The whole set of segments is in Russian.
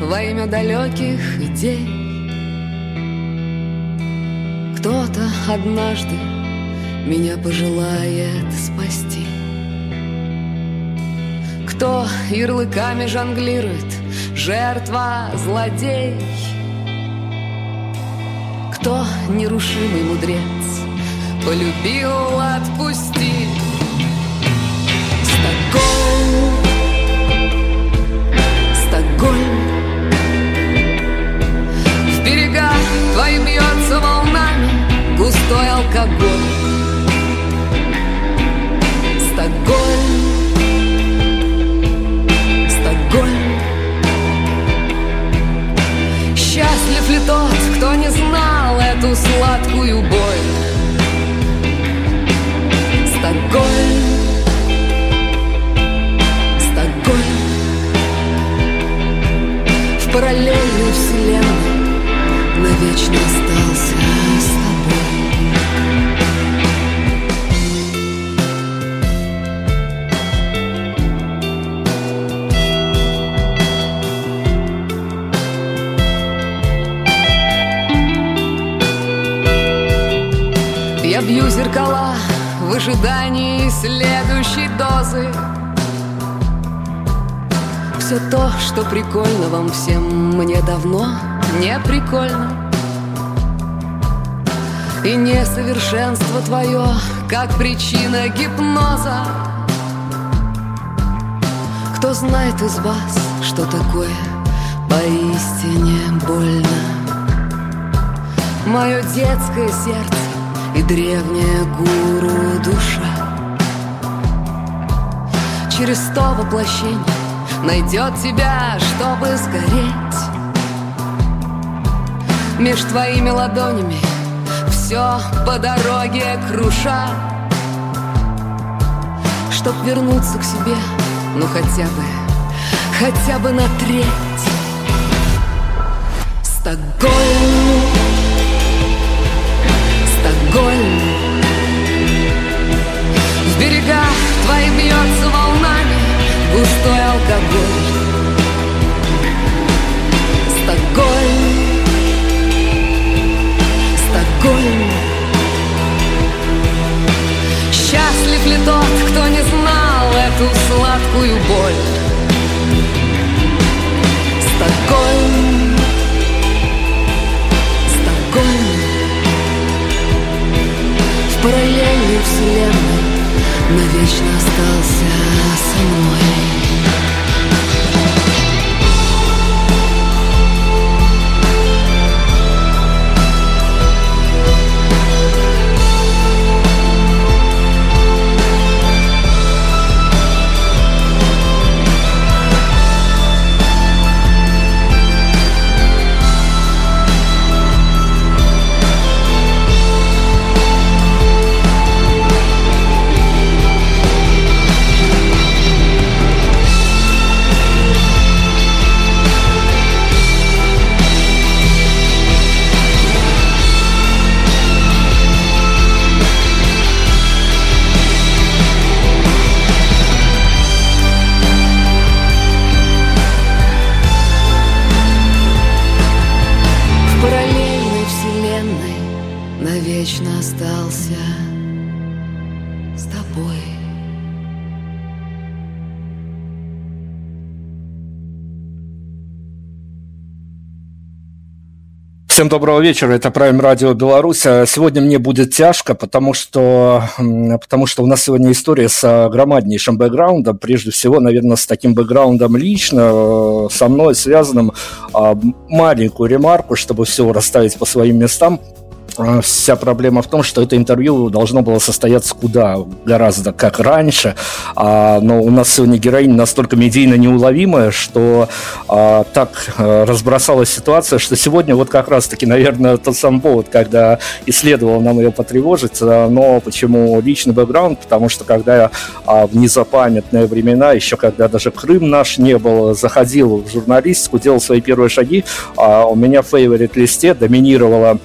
Во имя далеких идей. Кто-то однажды меня пожелает спасти. Кто ярлыками жонглирует, жертва, злодей. Кто нерушимый мудрец, полюбил отпусти. Стокгольм берега твои бьется волнами Густой алкоголь. Стокгольм. Стокгольм. Счастлив ли тот, кто не знал эту сладкую боль? Стокгольм. Стокгольм. В параллельной вселенной навечно остался с тобой. Я бью зеркала в ожидании следующей дозы все то, что прикольно вам всем, мне давно не прикольно. И несовершенство твое, как причина гипноза. Кто знает из вас, что такое поистине больно? Мое детское сердце и древняя гуру душа Через сто воплощений найдет тебя, чтобы сгореть Меж твоими ладонями все по дороге круша. Чтоб вернуться к себе, ну хотя бы, хотя бы на треть. Стокгольм, Стокгольм. В берегах твои бьется волнами густой алкоголь. Стокгольм, Стокгольм Счастлив ли тот, кто не знал эту сладкую боль? Стокгольм, Стокгольм В параллельной вселенной навечно остался со мной Всем доброго вечера, это Prime Radio Беларусь. А сегодня мне будет тяжко, потому что, потому что у нас сегодня история с громаднейшим бэкграундом, прежде всего, наверное, с таким бэкграундом лично, э, со мной связанным. А, маленькую ремарку, чтобы все расставить по своим местам. А, вся проблема в том, что это интервью должно было состояться куда гораздо как раньше, а, но у нас сегодня героиня настолько медийно неуловимая, что а, так а, разбросалась ситуация, что сегодня вот как раз-таки, наверное, тот самый повод, когда исследовал нам ее потревожить, а, но почему личный бэкграунд, потому что когда а, в незапамятные времена, еще когда даже Крым наш не был, заходил в журналистику, делал свои первые шаги, а, у меня в фейворит-листе доминировала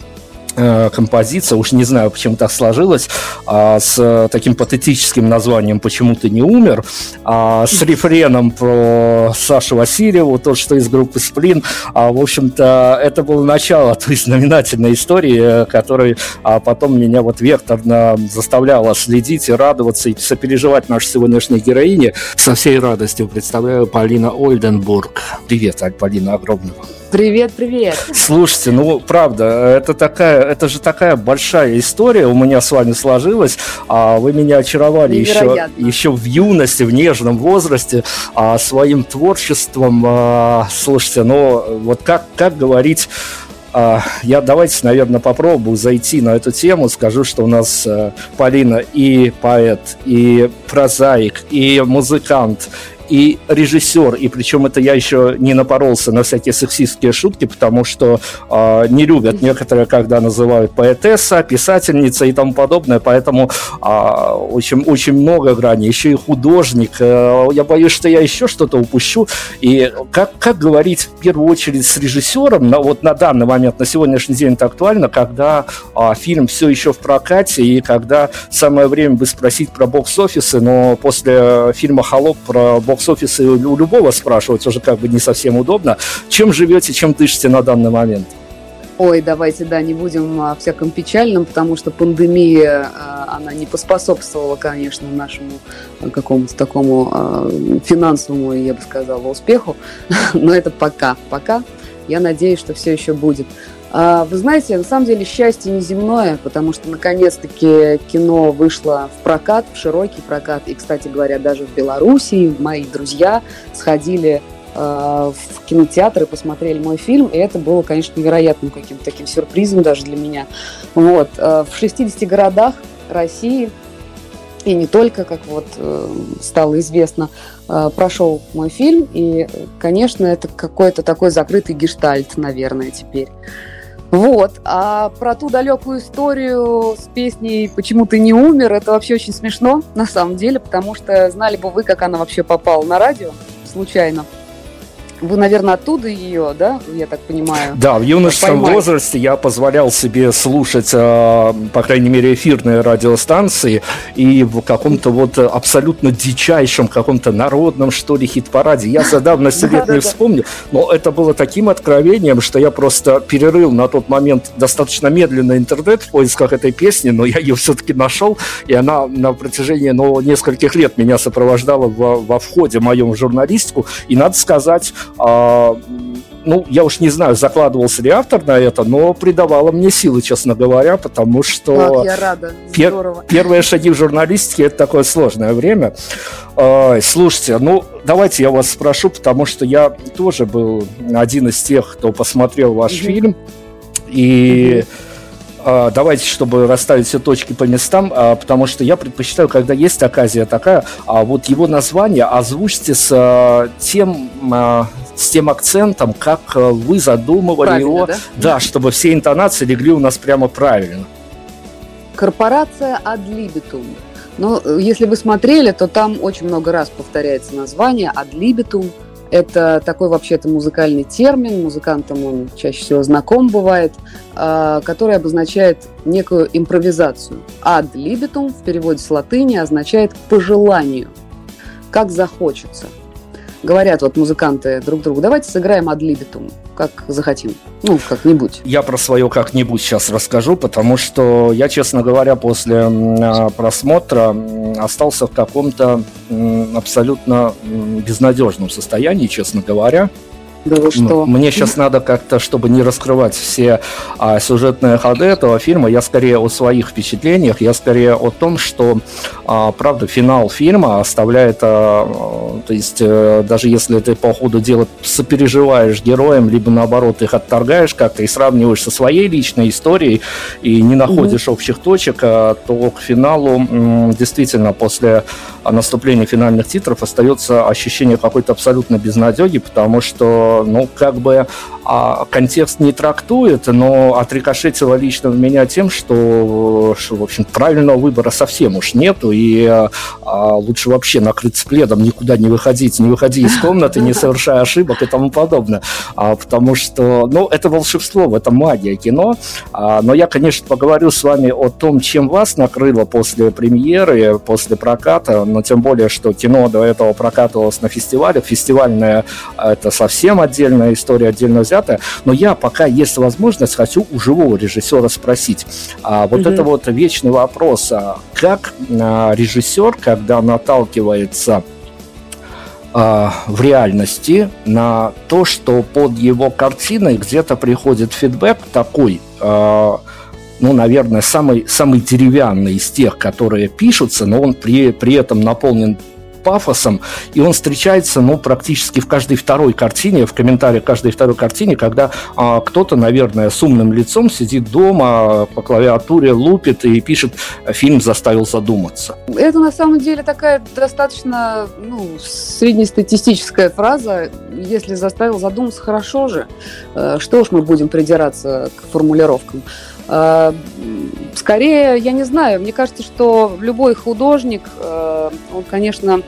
композиция, уж не знаю, почему так сложилось, а, с таким патетическим названием «Почему ты не умер», а, с рефреном про Сашу Васильеву, тот, что из группы «Сплин». А, в общем-то, это было начало той знаменательной истории, которая а, потом меня вот векторно заставляла следить и радоваться, и сопереживать нашей сегодняшней героине. Со всей радостью представляю Полина Ольденбург. Привет, Полина, огромного. Привет, привет. Слушайте, ну правда, это такая, это же такая большая история у меня с вами сложилась. А вы меня очаровали еще, еще в юности, в нежном возрасте, а, своим творчеством. А, слушайте, ну вот как как говорить а, я давайте, наверное, попробую зайти на эту тему. Скажу, что у нас э, Полина и поэт, и прозаик, и музыкант, и режиссер, и причем это я еще не напоролся на всякие сексистские шутки, потому что э, не любят некоторые, когда называют поэтесса, писательница и тому подобное, поэтому э, очень, очень много граней, еще и художник. Э, я боюсь, что я еще что-то упущу. И как, как говорить в первую очередь с режиссером, на, вот на данный момент, на сегодняшний день это актуально, когда э, фильм все еще в прокате, и когда самое время бы спросить про бокс-офисы, но после фильма «Холоп» про бокс бокс-офисе у любого спрашивать уже как бы не совсем удобно. Чем живете, чем дышите на данный момент? Ой, давайте, да, не будем о всяком печальном, потому что пандемия, а, она не поспособствовала, конечно, нашему а, какому-то такому а, финансовому, я бы сказала, успеху. Но это пока, пока. Я надеюсь, что все еще будет. А, вы знаете, на самом деле счастье неземное, потому что наконец-таки кино вышло в прокат, в широкий прокат. И, кстати говоря, даже в Белоруссии мои друзья сходили а, в кинотеатр и посмотрели мой фильм, и это было, конечно, невероятным каким-то таким сюрпризом даже для меня. Вот. А, в 60 городах России и не только, как вот э, стало известно, прошел мой фильм, и, конечно, это какой-то такой закрытый гештальт, наверное, теперь. Вот. А про ту далекую историю с песней «Почему ты не умер» это вообще очень смешно, на самом деле, потому что знали бы вы, как она вообще попала на радио случайно. Вы, наверное, оттуда ее, да, я так понимаю? Да, в юношеском поймать. возрасте я позволял себе слушать, э, по крайней мере, эфирные радиостанции, и в каком-то вот абсолютно дичайшем, каком-то народном, что ли, хит-параде. Я за давностью лет не вспомню, но это было таким откровением, что я просто перерыл на тот момент достаточно медленно интернет в поисках этой песни, но я ее все-таки нашел, и она на протяжении ну, нескольких лет меня сопровождала во, во входе моем в журналистику, и надо сказать, а, ну, я уж не знаю, закладывался ли автор на это, но придавало мне силы, честно говоря, потому что... Как я рада, пер- первые шаги в журналистике – это такое сложное время. А, слушайте, ну, давайте я вас спрошу, потому что я тоже был один из тех, кто посмотрел ваш mm-hmm. фильм, и... Mm-hmm давайте, чтобы расставить все точки по местам, а, потому что я предпочитаю, когда есть оказия такая, а вот его название озвучьте с тем, с тем акцентом, как вы задумывали правильно, его, да? да, чтобы все интонации легли у нас прямо правильно. Корпорация Адлибитум. Но если вы смотрели, то там очень много раз повторяется название Адлибитум. Это такой вообще-то музыкальный термин, музыкантам он чаще всего знаком бывает, а, который обозначает некую импровизацию. Ad libitum в переводе с латыни означает «по желанию», «как захочется». Говорят вот музыканты друг другу, давайте сыграем libitum, как захотим. Ну, как-нибудь. Я про свое как-нибудь сейчас расскажу, потому что я, честно говоря, после а, просмотра остался в каком-то абсолютно безнадежном состоянии, честно говоря. Да вы что? Мне сейчас надо как-то, чтобы не раскрывать все а, сюжетные ходы этого фильма, я скорее о своих впечатлениях, я скорее о том, что, а, правда, финал фильма оставляет, а, то есть а, даже если ты по ходу дела сопереживаешь героям, либо наоборот их отторгаешь как-то и сравниваешь со своей личной историей и не находишь mm-hmm. общих точек, а, то к финалу м, действительно после наступления финальных титров остается ощущение какой-то абсолютно безнадеги, потому что ну, как бы а, контекст не трактует, но отрикошетило лично в меня тем, что, что в общем, правильного выбора совсем уж нету, и а, лучше вообще накрыться пледом, никуда не выходить, не выходи из комнаты, не совершая ошибок и тому подобное. А, потому что, ну, это волшебство, это магия кино. А, но я, конечно, поговорю с вами о том, чем вас накрыло после премьеры, после проката, но тем более, что кино до этого прокатывалось на фестивале. Фестивальная – это совсем отдельная история, отдельно взятая. Но я, пока есть возможность, хочу у живого режиссера спросить. А, вот mm-hmm. это вот вечный вопрос. А как а, режиссер, когда наталкивается а, в реальности на то, что под его картиной где-то приходит фидбэк такой, ну, наверное, самый, самый деревянный из тех, которые пишутся, но он при, при этом наполнен пафосом, и он встречается, ну, практически в каждой второй картине, в комментариях каждой второй картине, когда а, кто-то, наверное, с умным лицом сидит дома, по клавиатуре лупит и пишет «фильм заставил задуматься». Это, на самом деле, такая достаточно, ну, среднестатистическая фраза. Если заставил задуматься, хорошо же. Э, что ж мы будем придираться к формулировкам? Э, скорее, я не знаю, мне кажется, что любой художник, э, он, конечно,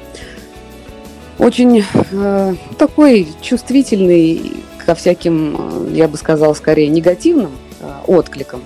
очень э, такой чувствительный ко всяким, я бы сказала, скорее негативным откликам.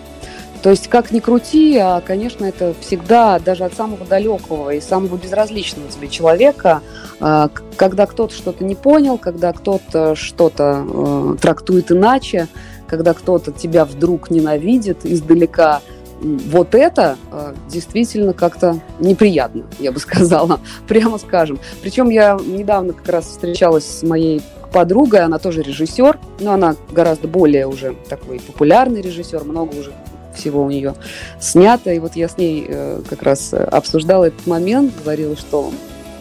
То есть, как ни крути, а, конечно, это всегда, даже от самого далекого и самого безразличного тебе человека, когда кто-то что-то не понял, когда кто-то что-то трактует иначе, когда кто-то тебя вдруг ненавидит издалека, вот это э, действительно как-то неприятно, я бы сказала, прямо скажем. Причем я недавно как раз встречалась с моей подругой, она тоже режиссер, но она гораздо более уже такой популярный режиссер, много уже всего у нее снято. И вот я с ней э, как раз обсуждала этот момент, говорила, что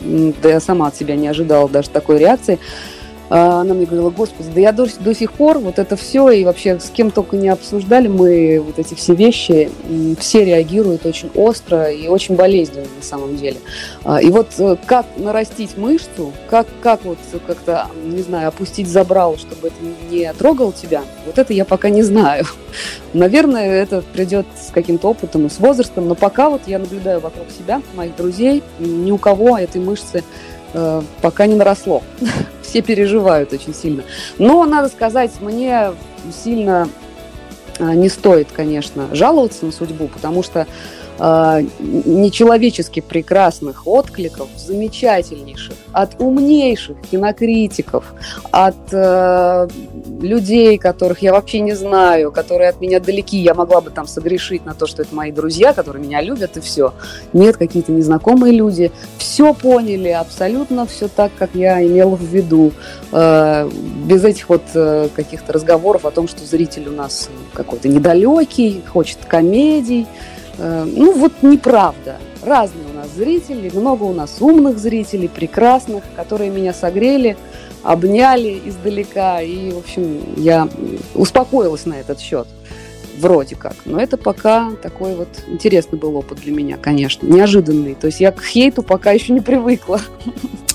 да я сама от себя не ожидала даже такой реакции. А, она мне говорила, господи, да я до, до сих пор вот это все, и вообще с кем только не обсуждали мы вот эти все вещи, все реагируют очень остро и очень болезненно на самом деле. А, и вот э, как нарастить мышцу, как, как вот как-то, не знаю, опустить забрал, чтобы это не трогало тебя, вот это я пока не знаю. Наверное, это придет с каким-то опытом и с возрастом, но пока вот я наблюдаю вокруг себя, моих друзей, ни у кого этой мышцы пока не наросло. все переживают очень сильно. Но, надо сказать, мне сильно а, не стоит, конечно, жаловаться на судьбу, потому что э, нечеловечески прекрасных откликов, замечательнейших, от умнейших кинокритиков, от э, людей, которых я вообще не знаю, которые от меня далеки, я могла бы там согрешить на то, что это мои друзья, которые меня любят, и все. Нет, какие-то незнакомые люди, все поняли, абсолютно все так, как я имела в виду, э, без этих вот э, каких-то разговоров о том, что зритель у нас какой-то недалекий, хочет комедий, ну вот неправда. Разные у нас зрители, много у нас умных зрителей, прекрасных, которые меня согрели, обняли издалека. И, в общем, я успокоилась на этот счет. Вроде как. Но это пока такой вот интересный был опыт для меня, конечно. Неожиданный. То есть я к хейту пока еще не привыкла.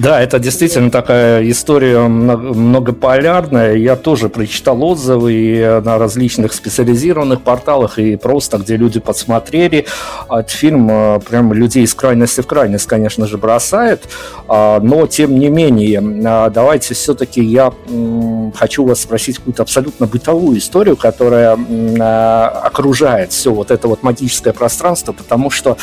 Да, это действительно такая история многополярная. Я тоже прочитал отзывы и на различных специализированных порталах, и просто, где люди подсмотрели. Этот фильм э, прям людей из крайности в крайность, конечно же, бросает. А, но, тем не менее, а, давайте все-таки я хочу вас спросить какую-то абсолютно бытовую историю, которая а, окружает все вот это вот магическое пространство, потому что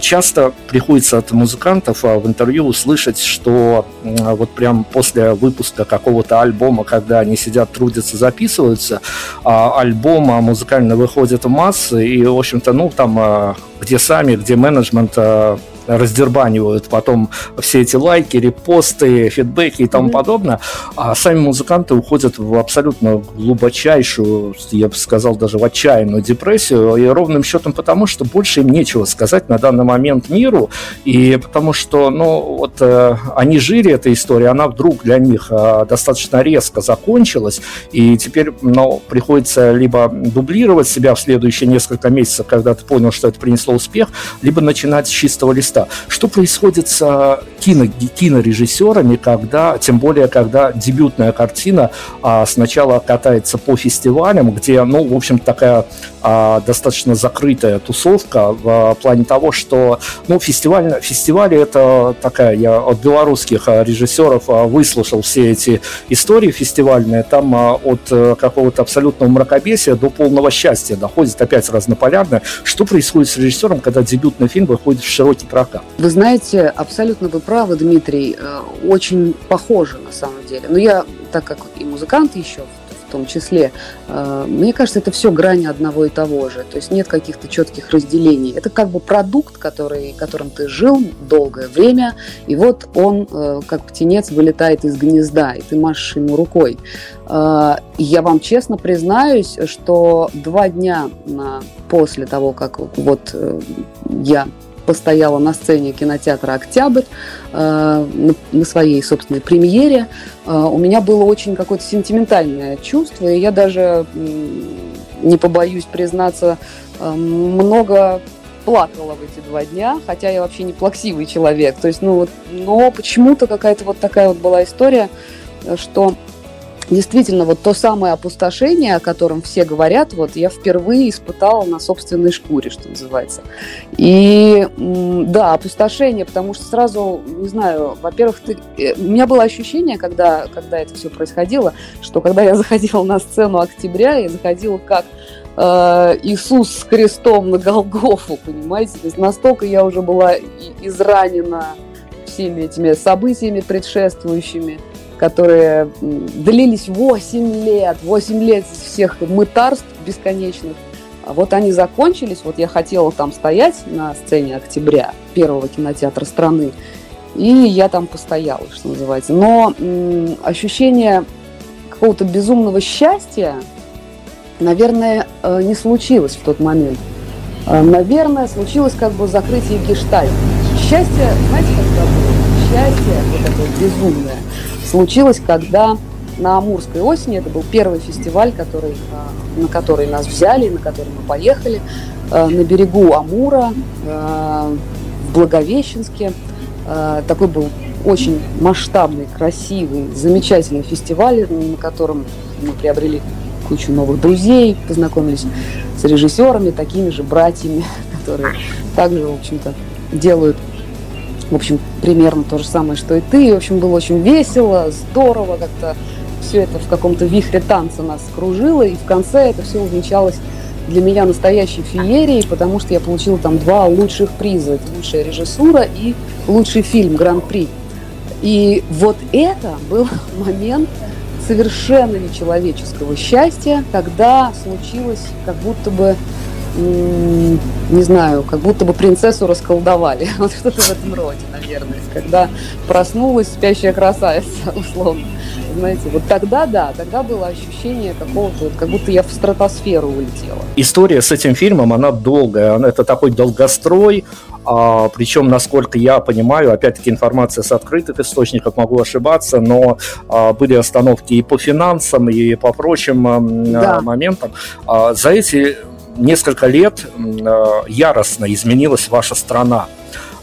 часто приходится от музыкантов в интервью услышать, что вот прям после выпуска какого-то альбома, когда они сидят, трудятся, записываются, а альбом музыкально выходит в массы, и, в общем-то, ну, там, где сами, где менеджмент раздербанивают потом все эти лайки, репосты, фидбэки и тому mm-hmm. подобное, а сами музыканты уходят в абсолютно глубочайшую, я бы сказал, даже в отчаянную депрессию, и ровным счетом потому, что больше им нечего сказать на данный момент миру, и потому что, ну, вот э, они жили этой историей, она вдруг для них э, достаточно резко закончилась, и теперь, ну, приходится либо дублировать себя в следующие несколько месяцев, когда ты понял, что это принесло успех, либо начинать с чистого листа места. Что происходит с а, кино, кинорежиссерами, когда, тем более, когда дебютная картина а, сначала катается по фестивалям, где, ну, в общем, такая а, достаточно закрытая тусовка в а, плане того, что, ну, фестиваль, фестивали это такая, я от белорусских а, режиссеров выслушал все эти истории фестивальные, там а, от какого-то абсолютного мракобесия до полного счастья доходит опять разнополярное. Что происходит с режиссером, когда дебютный фильм выходит в широкий прокат? Прокат. Вы знаете, абсолютно вы правы, Дмитрий, э, очень похоже на самом деле. Но я, так как и музыкант еще в том числе, э, мне кажется, это все грани одного и того же. То есть нет каких-то четких разделений. Это как бы продукт, который, которым ты жил долгое время, и вот он, э, как птенец, вылетает из гнезда, и ты машешь ему рукой. Я вам честно признаюсь, что два дня после того, как вот я постояла на сцене кинотеатра «Октябрь» э, на своей собственной премьере. Э, у меня было очень какое-то сентиментальное чувство, и я даже, не побоюсь признаться, э, много плакала в эти два дня, хотя я вообще не плаксивый человек. То есть, ну вот, но почему-то какая-то вот такая вот была история, что действительно вот то самое опустошение, о котором все говорят, вот я впервые испытала на собственной шкуре, что называется. И да, опустошение, потому что сразу, не знаю, во-первых, ты... Э, у меня было ощущение, когда, когда это все происходило, что когда я заходила на сцену октября, я заходила как э, Иисус с крестом на Голгофу, понимаете? То есть настолько я уже была изранена всеми этими событиями предшествующими которые длились 8 лет, 8 лет всех мытарств бесконечных. А вот они закончились, вот я хотела там стоять на сцене октября первого кинотеатра страны, и я там постояла, что называется. Но ощущение какого-то безумного счастья, наверное, э, не случилось в тот момент. Э, наверное, случилось как бы закрытие гештальта. Счастье, знаете, как было? Счастье, вот такое безумное, случилось, когда на Амурской осени, это был первый фестиваль, который, а, на который нас взяли, на который мы поехали, а, на берегу Амура, а, в Благовещенске. Такой был очень масштабный, красивый, замечательный фестиваль, на котором мы приобрели кучу новых друзей, познакомились с режиссерами, такими же братьями, которые также, в общем-то, делают в общем, примерно то же самое, что и ты. И, в общем, было очень весело, здорово, как-то все это в каком-то вихре танца нас кружило, и в конце это все увенчалось для меня настоящей феерией, потому что я получила там два лучших приза. Это лучшая режиссура и лучший фильм Гран-при. И вот это был момент совершенно нечеловеческого счастья, когда случилось как будто бы не знаю, как будто бы принцессу расколдовали. Вот что-то в этом роде, наверное. Когда проснулась спящая красавица, условно. Знаете, вот тогда, да, тогда было ощущение какого-то, как будто я в стратосферу улетела. История с этим фильмом, она долгая, это такой долгострой, а, причем, насколько я понимаю, опять-таки информация с открытых источников, могу ошибаться, но а, были остановки и по финансам, и по прочим а, да. моментам. А, за эти несколько лет э, яростно изменилась ваша страна.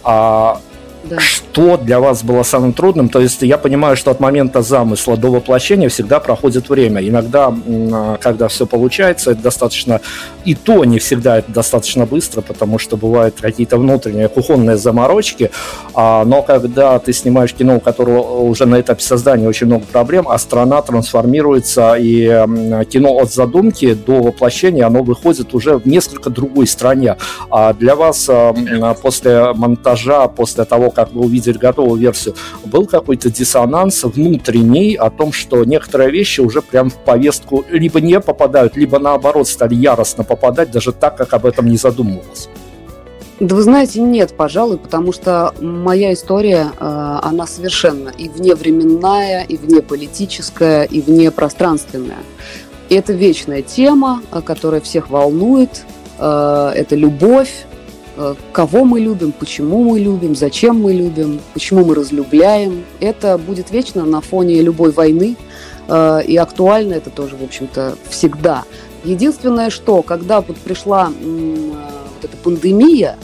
А да. Что для вас было самым трудным? То есть я понимаю, что от момента замысла до воплощения всегда проходит время. Иногда, когда все получается, это достаточно... И то не всегда это достаточно быстро, потому что бывают какие-то внутренние кухонные заморочки. А, но когда ты снимаешь кино, у которого уже на этапе создания очень много проблем, а страна трансформируется, и кино от задумки до воплощения, оно выходит уже в несколько другой стране. А для вас после монтажа, после того, как бы увидели готовую версию, был какой-то диссонанс внутренний о том, что некоторые вещи уже прям в повестку либо не попадают, либо наоборот стали яростно попадать, даже так, как об этом не задумывалось? Да вы знаете, нет, пожалуй, потому что моя история, э, она совершенно и вневременная, и внеполитическая, и внепространственная. И это вечная тема, э, которая всех волнует. Э, это любовь, кого мы любим, почему мы любим, зачем мы любим, почему мы разлюбляем. Это будет вечно на фоне любой войны, и актуально это тоже, в общем-то, всегда. Единственное, что, когда вот пришла вот эта пандемия,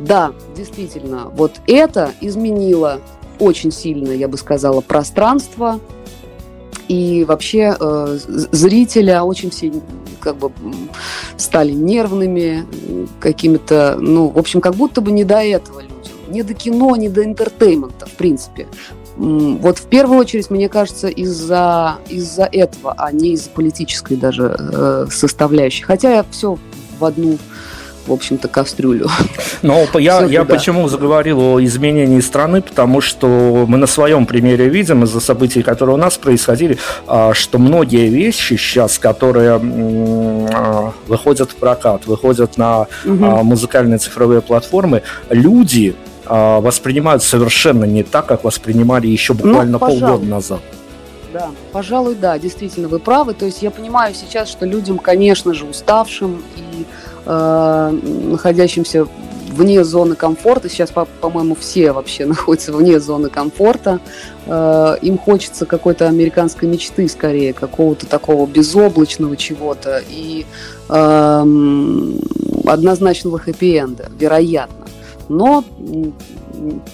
да, действительно, вот это изменило очень сильно, я бы сказала, пространство и вообще э, зрителя очень все как бы стали нервными, какими-то, ну, в общем, как будто бы не до этого людям, не до кино, не до интертеймента, в принципе. Вот в первую очередь, мне кажется, из-за из этого, а не из-за политической даже э, составляющей. Хотя все в одну в общем-то, кастрюлю. Но я, я почему заговорил о изменении страны, потому что мы на своем примере видим из-за событий, которые у нас происходили, а, что многие вещи сейчас, которые а, выходят в прокат, выходят на угу. музыкальные цифровые платформы, люди воспринимают совершенно не так, как воспринимали еще ну, буквально ну, полгода назад. Да, пожалуй, да, действительно, вы правы. То есть я понимаю сейчас, что людям, конечно же, уставшим и э, находящимся вне зоны комфорта, сейчас, по- по-моему, все вообще находятся вне зоны комфорта, э, им хочется какой-то американской мечты скорее, какого-то такого безоблачного чего-то. И э, однозначного хэппи-энда, вероятно. Но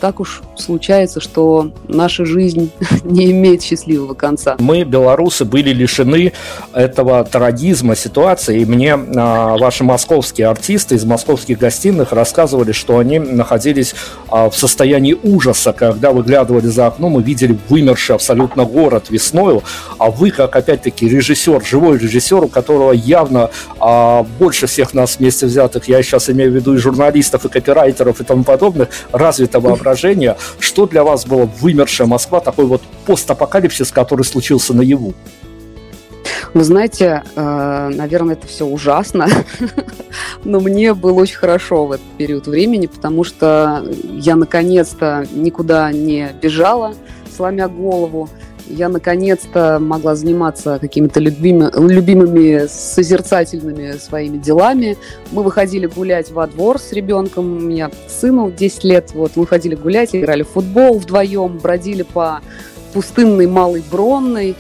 так уж случается, что наша жизнь не имеет счастливого конца. Мы, белорусы, были лишены этого трагизма ситуации, и мне а, ваши московские артисты из московских гостиных рассказывали, что они находились а, в состоянии ужаса, когда выглядывали за окном и видели вымерший абсолютно город весною, а вы, как опять-таки режиссер, живой режиссер, у которого явно а, больше всех нас вместе взятых, я сейчас имею в виду и журналистов, и копирайтеров, и тому подобных, развито воображения, что для вас было вымершая Москва, такой вот постапокалипсис, который случился наяву? Вы знаете, э, наверное, это все ужасно, но мне было очень хорошо в этот период времени, потому что я наконец-то никуда не бежала, сломя голову я наконец-то могла заниматься какими-то любими, любимыми созерцательными своими делами. Мы выходили гулять во двор с ребенком, у меня сыну 10 лет, вот, мы ходили гулять, играли в футбол вдвоем, бродили по пустынной Малой Бронной.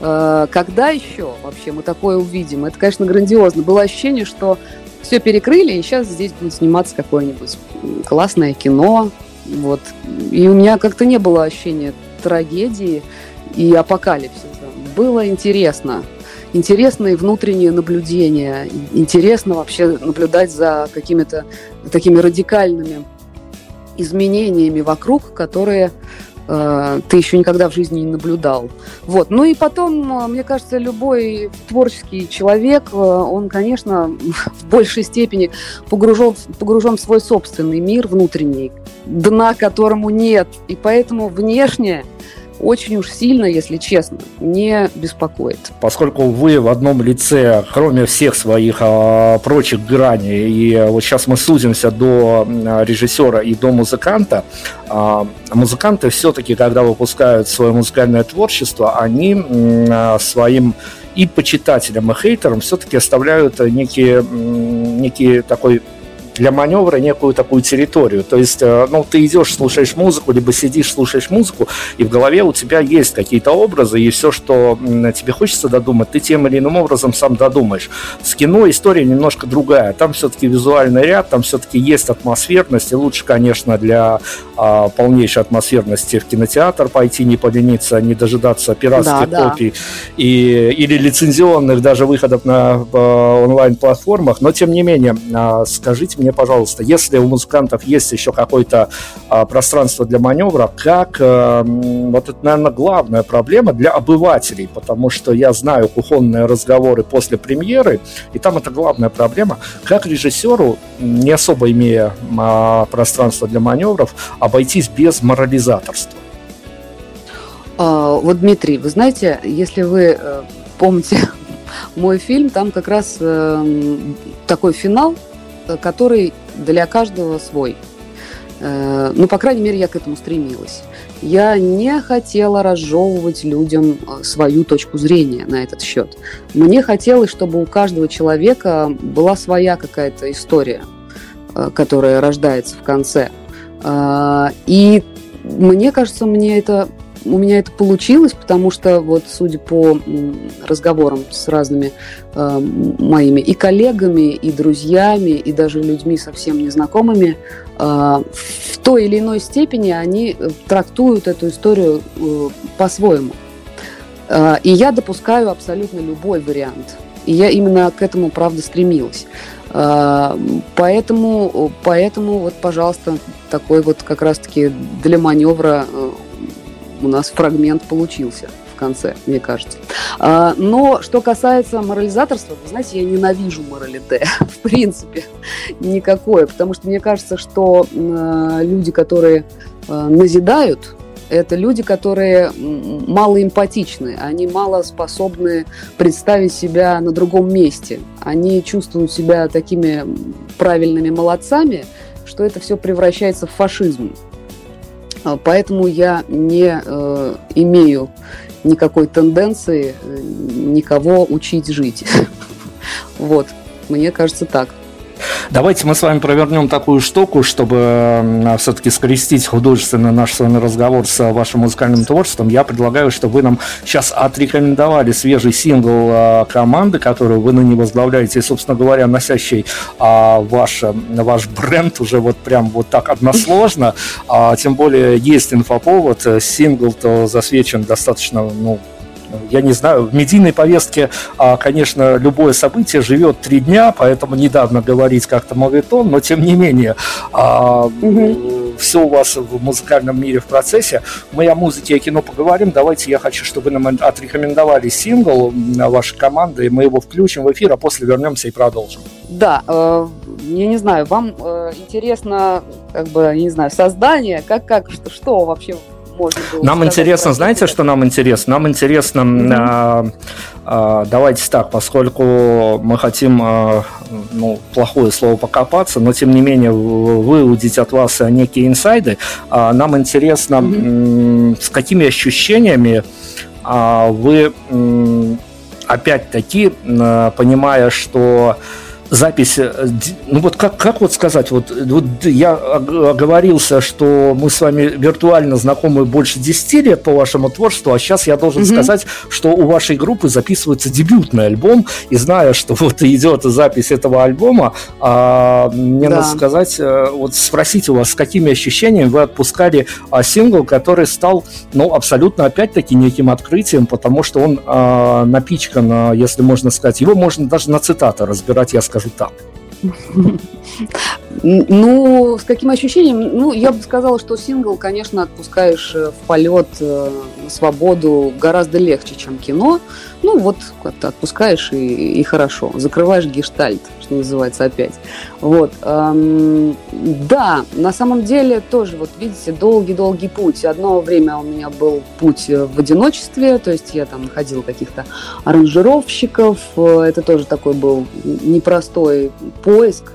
Э, когда еще вообще мы такое увидим? Это, конечно, грандиозно. Было ощущение, что все перекрыли, и сейчас здесь будет сниматься какое-нибудь классное кино. Вот. И у меня как-то не было ощущения трагедии и апокалипсиса. Было интересно. Интересные внутренние наблюдения. Интересно вообще наблюдать за какими-то такими радикальными изменениями вокруг, которые э, ты еще никогда в жизни не наблюдал. Вот. Ну и потом, э, мне кажется, любой творческий человек, э, он, конечно, в большей степени погружен, погружен в свой собственный мир внутренний, дна которому нет. И поэтому внешне очень уж сильно, если честно, не беспокоит. Поскольку вы в одном лице, кроме всех своих а, прочих граней, и вот сейчас мы сузимся до режиссера и до музыканта, а, музыканты все-таки, когда выпускают свое музыкальное творчество, они а, своим и почитателям, и хейтерам все-таки оставляют некий, некий такой для маневра некую такую территорию. То есть, э, ну, ты идешь, слушаешь музыку, либо сидишь, слушаешь музыку, и в голове у тебя есть какие-то образы, и все, что тебе хочется додумать, ты тем или иным образом сам додумаешь. С кино история немножко другая. Там все-таки визуальный ряд, там все-таки есть атмосферность, и лучше, конечно, для а, полнейшей атмосферности в кинотеатр пойти, не полениться, не дожидаться пиратских да, копий да. И, или лицензионных даже выходов на онлайн-платформах. Но, тем не менее, а, скажите мне, мне, пожалуйста, если у музыкантов есть еще какое-то а, пространство для маневра, как а, вот это, наверное, главная проблема для обывателей, потому что я знаю кухонные разговоры после премьеры, и там это главная проблема, как режиссеру, не особо имея а, пространство для маневров, обойтись без морализаторства. А, вот, Дмитрий, вы знаете, если вы э, помните мой фильм, там как раз э, такой финал, э, который для каждого свой. Ну, по крайней мере, я к этому стремилась. Я не хотела разжевывать людям свою точку зрения на этот счет. Мне хотелось, чтобы у каждого человека была своя какая-то история, которая рождается в конце. И мне кажется, мне это у меня это получилось, потому что вот судя по разговорам с разными э, моими и коллегами, и друзьями, и даже людьми совсем незнакомыми, э, в той или иной степени они э, трактуют эту историю э, по-своему. Э, и я допускаю абсолютно любой вариант. И я именно к этому, правда, стремилась. Э, поэтому, поэтому вот, пожалуйста, такой вот как раз-таки для маневра э, у нас фрагмент получился в конце, мне кажется. А, но что касается морализаторства, вы знаете, я ненавижу моралите, в принципе, никакое, потому что мне кажется, что люди, которые а, назидают, это люди, которые мало эмпатичны, они мало способны представить себя на другом месте. Они чувствуют себя такими правильными молодцами, что это все превращается в фашизм. Поэтому я не э, имею никакой тенденции э, никого учить жить. Вот, мне кажется так. Давайте мы с вами провернем такую штуку, чтобы все-таки скрестить художественно наш с вами разговор с вашим музыкальным творчеством. Я предлагаю, чтобы вы нам сейчас отрекомендовали свежий сингл а, команды, которую вы ныне возглавляете, и, собственно говоря, носящий а, ваш, ваш бренд уже вот прям вот так односложно. А, тем более есть инфоповод, сингл-то засвечен достаточно, ну, я не знаю, в медийной повестке, а, конечно, любое событие живет три дня, поэтому недавно говорить как-то мовитон, но тем не менее, угу. все у вас в музыкальном мире в процессе. Мы о музыке и кино поговорим. Давайте я хочу, чтобы вы нам отрекомендовали сингл вашей команды, и мы его включим в эфир, а после вернемся и продолжим. Да, э, я не знаю, вам э, интересно, как бы, не знаю, создание, как, как, что, что вообще можно было Нам интересно, знаете, что нам интересно? Нам интересно, mm-hmm. а, а, давайте так, поскольку мы хотим, а, ну, плохое слово покопаться, но тем не менее выудить от вас некие инсайды, а, нам интересно, mm-hmm. с какими ощущениями а, вы, опять-таки, понимая, что запись, э, ну вот как, как вот сказать, вот, вот я оговорился, что мы с вами виртуально знакомы больше 10 лет по вашему творчеству, а сейчас я должен mm-hmm. сказать, что у вашей группы записывается дебютный альбом, и зная, что вот идет запись этого альбома, а, мне да. надо сказать, э, вот спросить у вас, с какими ощущениями вы отпускали а, сингл, который стал, ну, абсолютно опять-таки неким открытием, потому что он а, напичкан, а, если можно сказать, его можно даже на цитаты разбирать, я скажу так. Ну, с каким ощущением? Ну, я бы сказала, что сингл, конечно, отпускаешь э, в полет, э, на свободу гораздо легче, чем кино. Ну, вот как-то отпускаешь и, и хорошо. Закрываешь гештальт, что называется, опять. Вот. Да, на самом деле тоже, вот видите, долгий-долгий путь. Одно время у меня был путь в одиночестве, то есть я там находила каких-то аранжировщиков. Э, это тоже такой был непростой поиск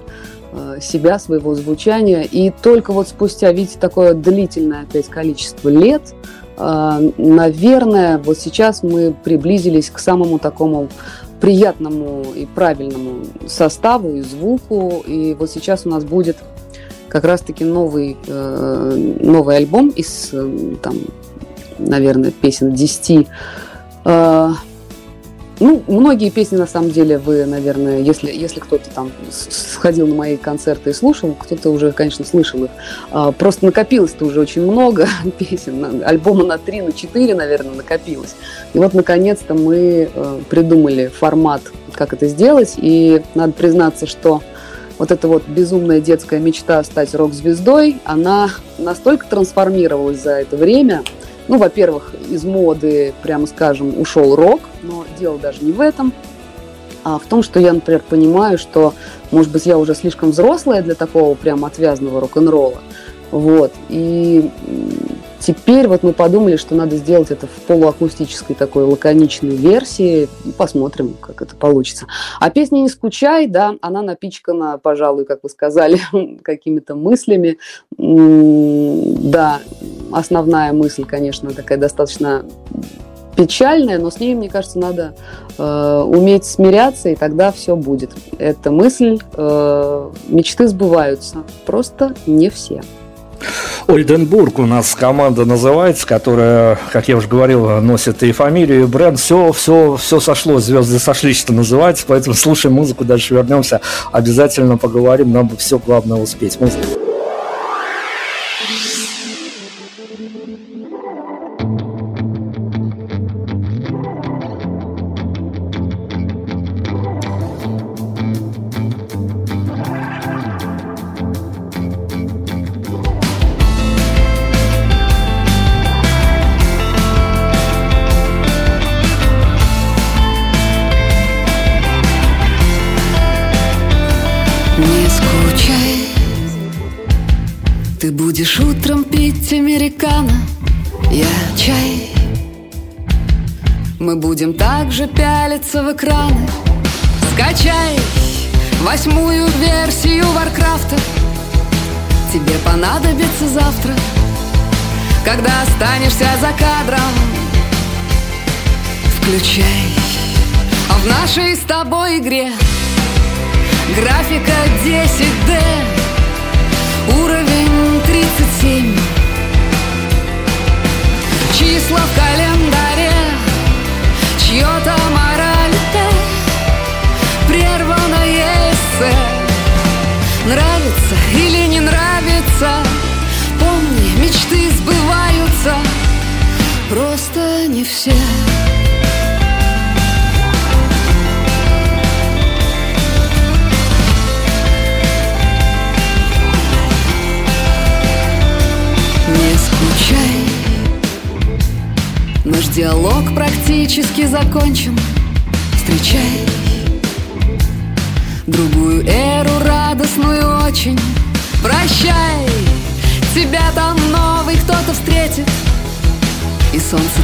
Э, себя, своего звучания. И только вот спустя, видите, такое длительное опять количество лет, э, наверное, вот сейчас мы приблизились к самому такому приятному и правильному составу и звуку. И вот сейчас у нас будет как раз-таки новый, э, новый альбом из, там, наверное, песен 10 ну, многие песни, на самом деле, вы, наверное, если, если кто-то там сходил на мои концерты и слушал, кто-то уже, конечно, слышал их. А, просто накопилось-то уже очень много песен. Альбома на три, на четыре, наверное, накопилось. И вот, наконец-то, мы э, придумали формат, как это сделать. И надо признаться, что вот эта вот безумная детская мечта стать рок-звездой, она настолько трансформировалась за это время. Ну, во-первых, из моды, прямо скажем, ушел рок, но дело даже не в этом, а в том, что я, например, понимаю, что, может быть, я уже слишком взрослая для такого прям отвязного рок-н-ролла. Вот. И Теперь вот мы подумали, что надо сделать это в полуакустической такой лаконичной версии. Посмотрим, как это получится. А песня «Не скучай», да, она напичкана, пожалуй, как вы сказали, какими-то мыслями. Да, основная мысль, конечно, такая достаточно печальная, но с ней, мне кажется, надо э, уметь смиряться, и тогда все будет. Эта мысль, э, мечты сбываются, просто не все. Ольденбург у нас команда называется, которая, как я уже говорил, носит и фамилию, и бренд. Все, все, все сошло, звезды сошлись, что называется. Поэтому слушаем музыку, дальше вернемся. Обязательно поговорим, нам все главное успеть. Музыка.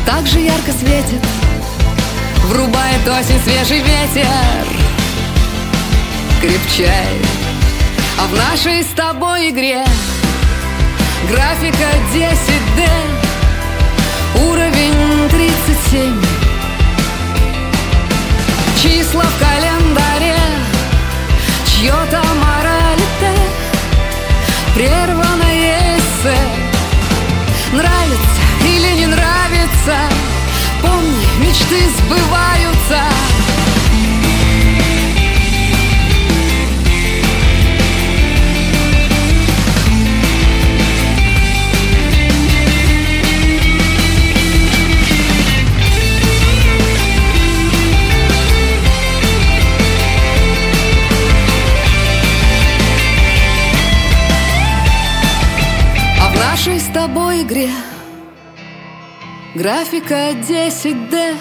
Так же ярко светит Врубает осень свежий ветер Крепчай А в нашей с тобой игре Графика 10D Уровень 37 Числа в календаре Чье-то моралите Прерванное мечты сбываются. Нашей с тобой игре Графика 10D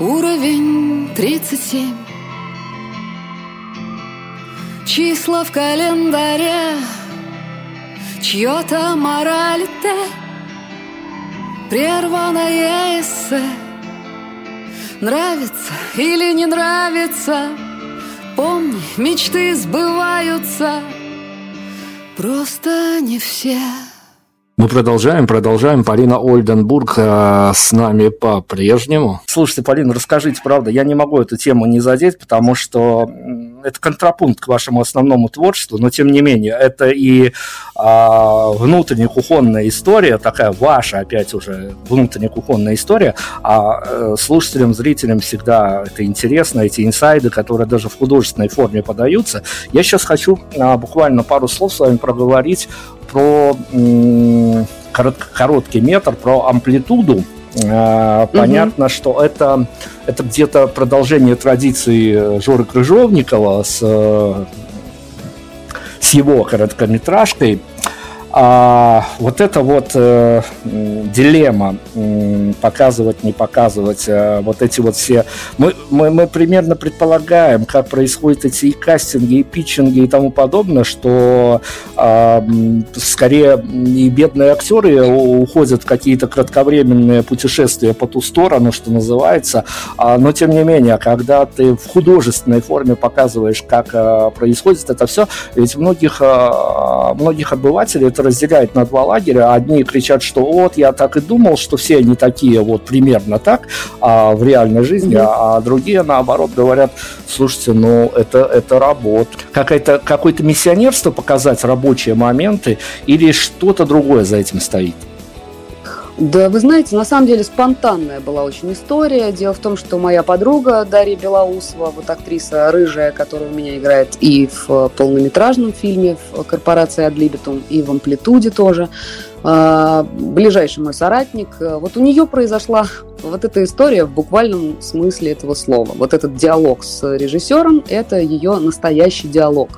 Уровень 37 Числа в календаре. Чье-то моралите Прерванное эссе. Нравится или не нравится? Помни, мечты сбываются. Просто не все. Мы продолжаем, продолжаем. Полина Ольденбург э, с нами по-прежнему. Слушайте, Полина, расскажите, правда, я не могу эту тему не задеть, потому что это контрапункт к вашему основному творчеству, но тем не менее, это и э, внутренняя кухонная история, такая ваша опять уже внутренняя кухонная история, а э, слушателям, зрителям всегда это интересно, эти инсайды, которые даже в художественной форме подаются. Я сейчас хочу э, буквально пару слов с вами проговорить про короткий метр, про амплитуду. А, понятно, угу. что это, это где-то продолжение традиции Жоры Крыжовникова с с его короткометражкой а вот это вот э, дилемма э, показывать, не показывать, э, вот эти вот все... Мы, мы, мы примерно предполагаем, как происходят эти и кастинги, и питчинги и тому подобное, что э, скорее и бедные актеры уходят в какие-то кратковременные путешествия по ту сторону, что называется, а, но тем не менее, когда ты в художественной форме показываешь, как э, происходит это все, ведь многих, э, многих обывателей это разделяет на два лагеря. Одни кричат, что вот, я так и думал, что все они такие, вот примерно так а, в реальной жизни, mm-hmm. а другие, наоборот, говорят, слушайте, ну, это, это работа. Какое-то, какое-то миссионерство показать рабочие моменты или что-то другое за этим стоит? Да, вы знаете, на самом деле спонтанная была очень история. Дело в том, что моя подруга Дарья Белоусова, вот актриса рыжая, которая у меня играет и в полнометражном фильме в «Корпорации Адлибитум», и в «Амплитуде» тоже, ближайший мой соратник, вот у нее произошла вот эта история в буквальном смысле этого слова. Вот этот диалог с режиссером – это ее настоящий диалог.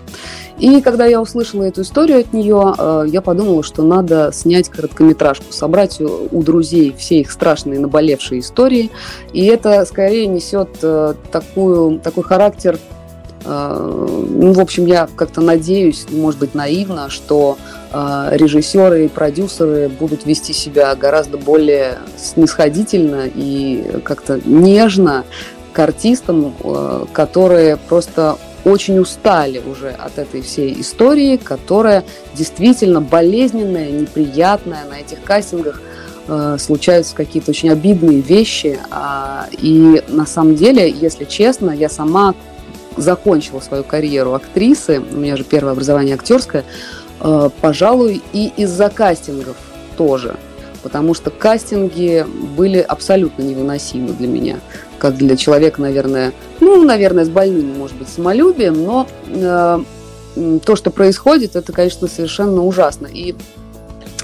И когда я услышала эту историю от нее, э, я подумала, что надо снять короткометражку, собрать у друзей все их страшные наболевшие истории. И это скорее несет э, такую, такой характер э, ну, в общем, я как-то надеюсь, может быть, наивно, что режиссеры и продюсеры будут вести себя гораздо более снисходительно и как-то нежно к артистам, которые просто очень устали уже от этой всей истории, которая действительно болезненная, неприятная. На этих кастингах э, случаются какие-то очень обидные вещи. А, и на самом деле, если честно, я сама закончила свою карьеру актрисы, у меня же первое образование актерское, э, пожалуй, и из-за кастингов тоже. Потому что кастинги были абсолютно невыносимы для меня как для человека, наверное, ну, наверное, с больным, может быть, самолюбием, но э, то, что происходит, это, конечно, совершенно ужасно. И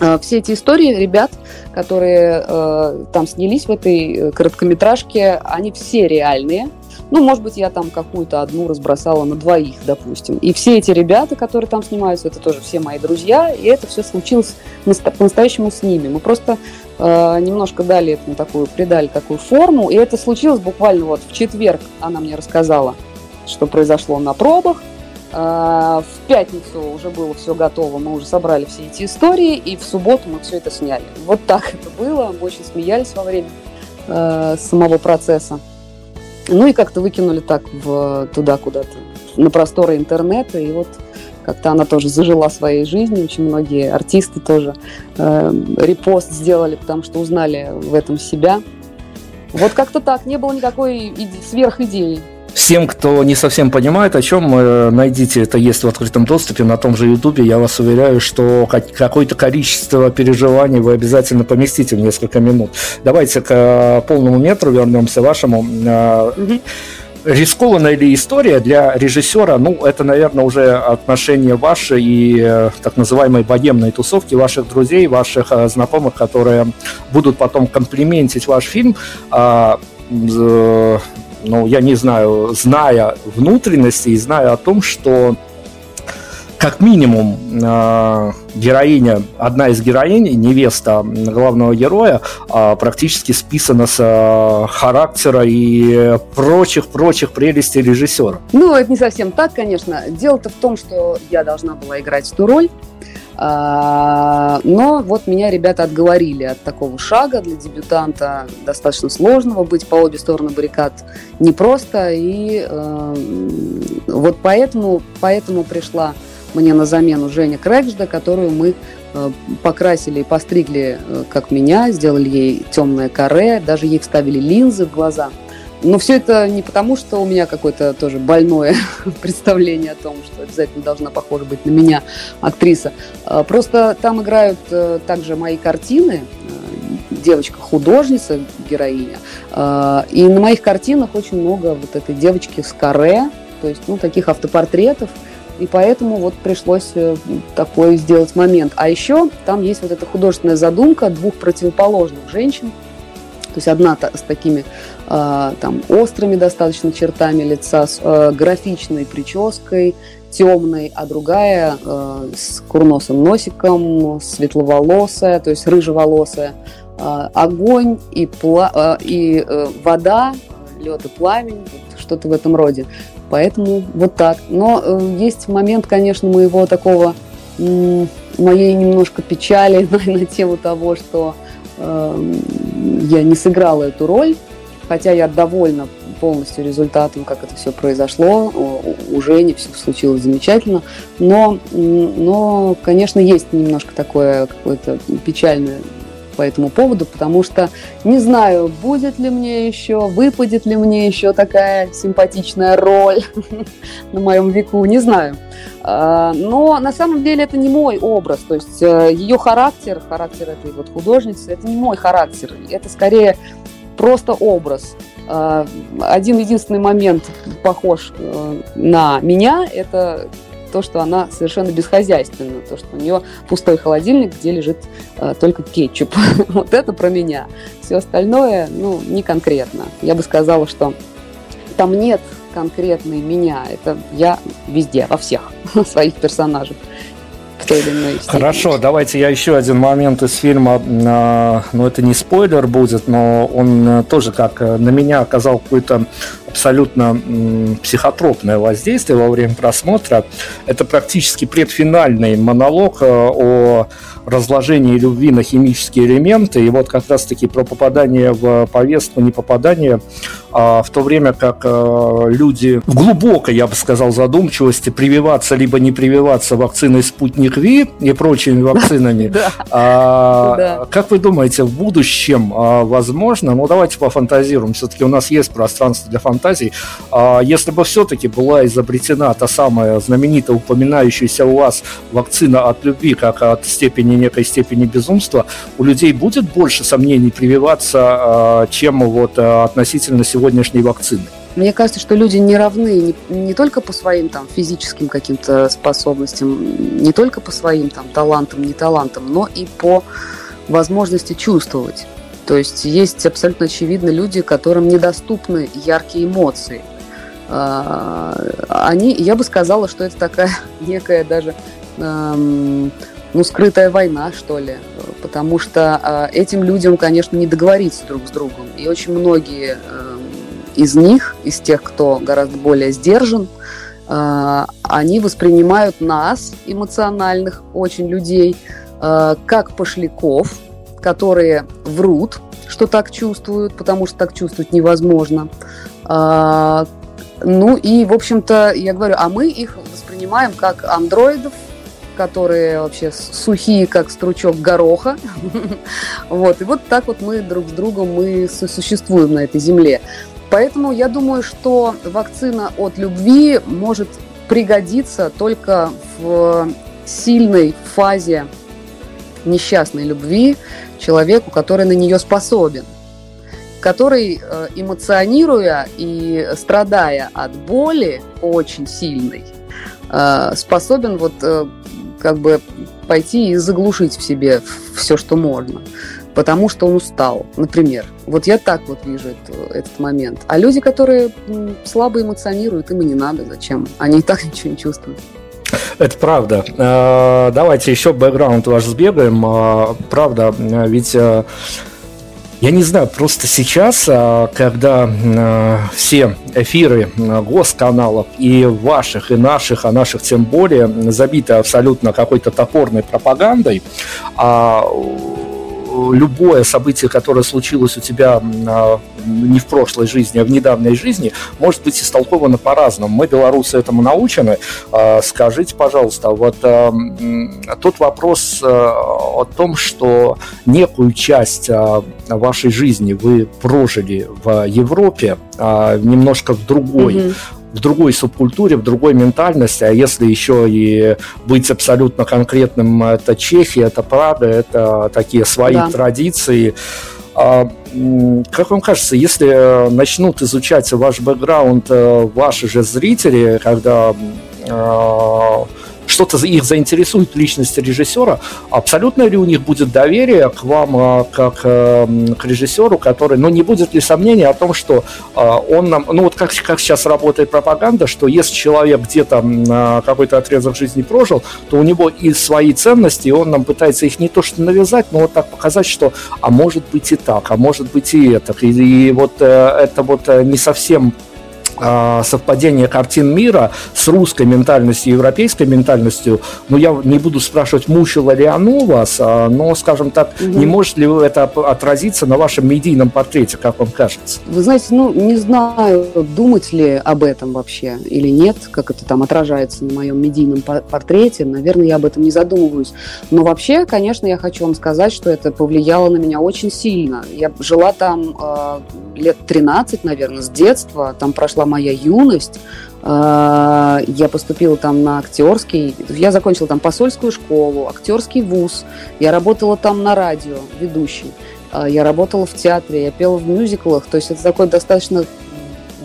э, все эти истории ребят, которые э, там снялись в этой э, короткометражке, они все реальные. Ну, может быть, я там какую-то одну разбросала на двоих, допустим. И все эти ребята, которые там снимаются, это тоже все мои друзья, и это все случилось по-настоящему с ними. Мы просто э, немножко дали этому такую, придали такую форму, и это случилось буквально вот в четверг, она мне рассказала, что произошло на пробах. Э, в пятницу уже было все готово, мы уже собрали все эти истории, и в субботу мы все это сняли. Вот так это было, мы очень смеялись во время э, самого процесса. Ну и как-то выкинули так в, туда куда-то, на просторы интернета. И вот как-то она тоже зажила своей жизнью. Очень многие артисты тоже э, репост сделали, потому что узнали в этом себя. Вот как-то так, не было никакой сверхидеи. Всем, кто не совсем понимает, о чем, э, найдите, это есть в открытом доступе на том же Ютубе. Я вас уверяю, что какое-то количество переживаний вы обязательно поместите в несколько минут. Давайте к э, полному метру вернемся вашему. Угу рискованная ли история для режиссера? Ну, это, наверное, уже отношение ваше и так называемой богемной тусовки ваших друзей, ваших знакомых, которые будут потом комплиментить ваш фильм. А, ну, я не знаю, зная внутренности и зная о том, что как минимум э, героиня, одна из героинь, невеста главного героя, э, практически списана с э, характера и прочих-прочих прелестей режиссера. Ну, это не совсем так, конечно. Дело-то в том, что я должна была играть эту роль, а, но вот меня ребята отговорили от такого шага для дебютанта достаточно сложного, быть по обе стороны баррикад непросто. И э, вот поэтому, поэтому пришла мне на замену Женя Крэкжда, которую мы э, покрасили и постригли, э, как меня, сделали ей темное каре, даже ей вставили линзы в глаза – но все это не потому, что у меня какое-то тоже больное представление о том, что обязательно должна похожа быть на меня актриса. А, просто там играют э, также мои картины, э, девочка-художница, героиня. А, и на моих картинах очень много вот этой девочки с каре, то есть ну, таких автопортретов. И поэтому вот пришлось э, такой сделать момент. А еще там есть вот эта художественная задумка двух противоположных женщин – то есть одна с такими э, там острыми достаточно чертами лица, с э, графичной прической, темной, а другая э, с курносым носиком, светловолосая, то есть рыжеволосая. Огонь и, пла и э, вода, лед и пламень, что-то в этом роде. Поэтому вот так. Но э, есть момент, конечно, моего такого, моей немножко печали на, на тему того, что я не сыграла эту роль, хотя я довольна полностью результатом, как это все произошло. У Жени все случилось замечательно. Но, но конечно, есть немножко такое какое-то печальное по этому поводу, потому что не знаю, будет ли мне еще, выпадет ли мне еще такая симпатичная роль на моем веку, не знаю. А, но на самом деле это не мой образ, то есть э, ее характер, характер этой вот художницы, это не мой характер, это скорее просто образ. А, один единственный момент похож э, на меня, это то, что она совершенно бесхозяйственна, то, что у нее пустой холодильник, где лежит э, только кетчуп. вот это про меня. Все остальное, ну, не конкретно. Я бы сказала, что там нет конкретной меня. Это я везде, во всех своих персонажах. Хорошо, давайте я еще один момент из фильма, а, ну это не спойлер будет, но он э, тоже как э, на меня оказал какой-то абсолютно психотропное воздействие во время просмотра. Это практически предфинальный монолог э, о разложении любви на химические элементы. И вот как раз-таки про попадание в повестку, не попадание, а в то время как э, люди в глубокой, я бы сказал, задумчивости прививаться либо не прививаться вакциной «Спутник Ви» и прочими вакцинами. А, как вы думаете, в будущем а, возможно, ну давайте пофантазируем, все-таки у нас есть пространство для фантазии, фантазий. А если бы все-таки была изобретена та самая знаменитая, упоминающаяся у вас вакцина от любви, как от степени некой степени безумства, у людей будет больше сомнений прививаться, а, чем вот а, относительно сегодняшней вакцины? Мне кажется, что люди не равны не, не только по своим там физическим каким-то способностям, не только по своим там талантам, не талантам, но и по возможности чувствовать. То есть есть абсолютно очевидно люди, которым недоступны яркие эмоции. А, они, я бы сказала, что это такая некая даже ну, скрытая война, что ли, потому что а, этим людям, конечно, не договориться друг с другом. И очень многие из них, из тех, кто гораздо более сдержан, а, они воспринимают нас, эмоциональных очень людей, как пошляков, которые врут, что так чувствуют, потому что так чувствовать невозможно. А, ну и, в общем-то, я говорю, а мы их воспринимаем как андроидов, которые вообще сухие, как стручок гороха. вот. И вот так вот мы друг с другом мы существуем на этой земле. Поэтому я думаю, что вакцина от любви может пригодиться только в сильной фазе несчастной любви человеку, который на нее способен, который, э, эмоционируя и страдая от боли очень сильной, э, способен вот э, как бы пойти и заглушить в себе все, что можно, потому что он устал, например. Вот я так вот вижу это, этот момент. А люди, которые слабо эмоционируют, им и не надо, зачем? Они и так ничего не чувствуют. Это правда. Э, давайте еще бэкграунд ваш сбегаем. Э, правда, ведь э, я не знаю, просто сейчас, когда все эфиры госканалов и ваших, и наших, а наших тем более, забиты абсолютно какой-то топорной пропагандой, а любое событие, которое случилось у тебя а, не в прошлой жизни, а в недавней жизни, может быть истолковано по-разному. Мы, белорусы, этому научены. А, скажите, пожалуйста, вот а, тот вопрос о том, что некую часть вашей жизни вы прожили в Европе, немножко в другой, в другой субкультуре, в другой ментальности, а если еще и быть абсолютно конкретным, это Чехия, это Прага, это такие свои да. традиции. А, как вам кажется, если начнут изучать ваш бэкграунд э, ваши же зрители, когда э, что-то их заинтересует в личности режиссера, абсолютно ли у них будет доверие к вам а, как эм, к режиссеру, который, ну, не будет ли сомнения о том, что а, он нам, ну, вот как, как сейчас работает пропаганда, что если человек где-то какой-то отрезок жизни прожил, то у него и свои ценности, и он нам пытается их не то что навязать, но вот так показать, что, а может быть и так, а может быть и это. И, и вот э, это вот э, не совсем а, совпадение картин мира с русской ментальностью и европейской ментальностью, ну, я не буду спрашивать, мучило ли оно вас, а, но, скажем так, угу. не может ли это отразиться на вашем медийном портрете, как вам кажется? Вы знаете, ну, не знаю, думать ли об этом вообще или нет, как это там отражается на моем медийном портрете, наверное, я об этом не задумываюсь. Но вообще, конечно, я хочу вам сказать, что это повлияло на меня очень сильно. Я жила там э, лет 13, наверное, с детства, там прошла моя юность. А, я поступила там на актерский. Я закончила там посольскую школу, актерский вуз. Я работала там на радио ведущей. А, я работала в театре, я пела в мюзиклах. То есть это такой достаточно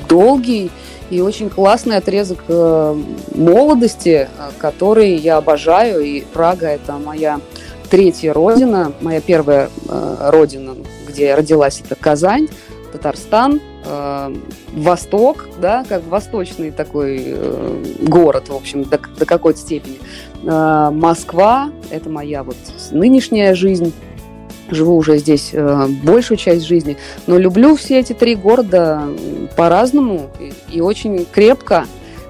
долгий и очень классный отрезок э, молодости, э, который я обожаю. И Прага – это моя третья родина, моя первая э, родина, где я родилась, это Казань. Татарстан, э, Восток, да, как восточный такой э, город, в общем, до, до какой-то степени. Э, Москва, это моя вот нынешняя жизнь. Живу уже здесь э, большую часть жизни, но люблю все эти три города по-разному и, и очень крепко.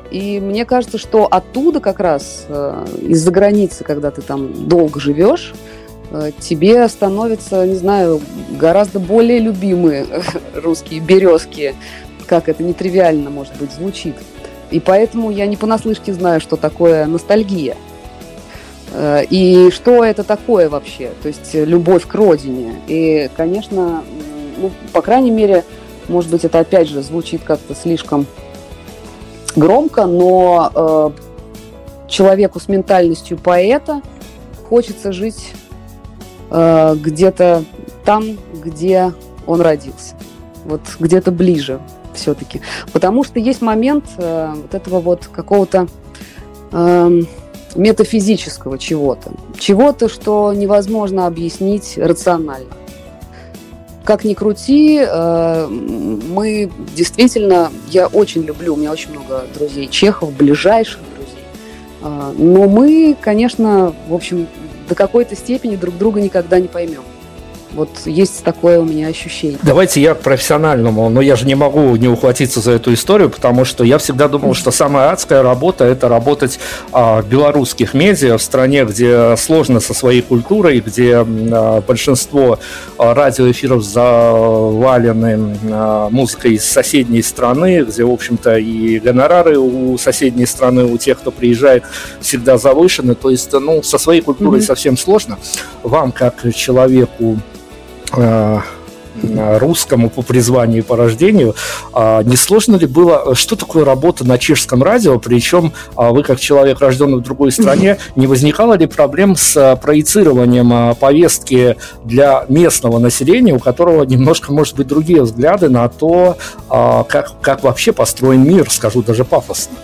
И мне кажется, что оттуда как раз, э, из-за границы, когда ты там долго живешь, тебе становятся, не знаю, гораздо более любимые русские березки, как это нетривиально, может быть, звучит. И поэтому я не понаслышке знаю, что такое ностальгия. Э, и что это такое вообще? То есть любовь к родине. И, конечно, ну, по крайней мере, может быть, это опять же звучит как-то слишком громко, но э, человеку с ментальностью поэта хочется жить э, где-то там, где он родился. Вот где-то ближе все-таки. Потому что есть момент э, вот этого вот какого-то э, метафизического чего-то. Чего-то, что невозможно объяснить рационально. Как ни крути, э, мы действительно, я очень люблю, у меня очень много друзей чехов, ближайших друзей. Но мы, конечно, в общем, до какой-то степени друг друга никогда не поймем. Вот есть такое у меня ощущение. Давайте я к профессиональному, но я же не могу не ухватиться за эту историю, потому что я всегда думал, что самая адская работа – это работать а, в белорусских медиа, в стране, где сложно со своей культурой, где а, большинство а, радиоэфиров завалены а, музыкой из соседней страны, где, в общем-то, и гонорары у соседней страны, у тех, кто приезжает, всегда завышены. То есть, ну, со своей культурой mm-hmm. совсем сложно. Вам, как человеку, русскому по призванию и по рождению, а не сложно ли было, что такое работа на чешском радио, причем а, вы как человек, рожденный в другой стране, не возникало ли проблем с а, проецированием повестки для местного населения, у которого немножко, может быть, другие взгляды на то, как, как вообще построен мир, скажу даже пафосно?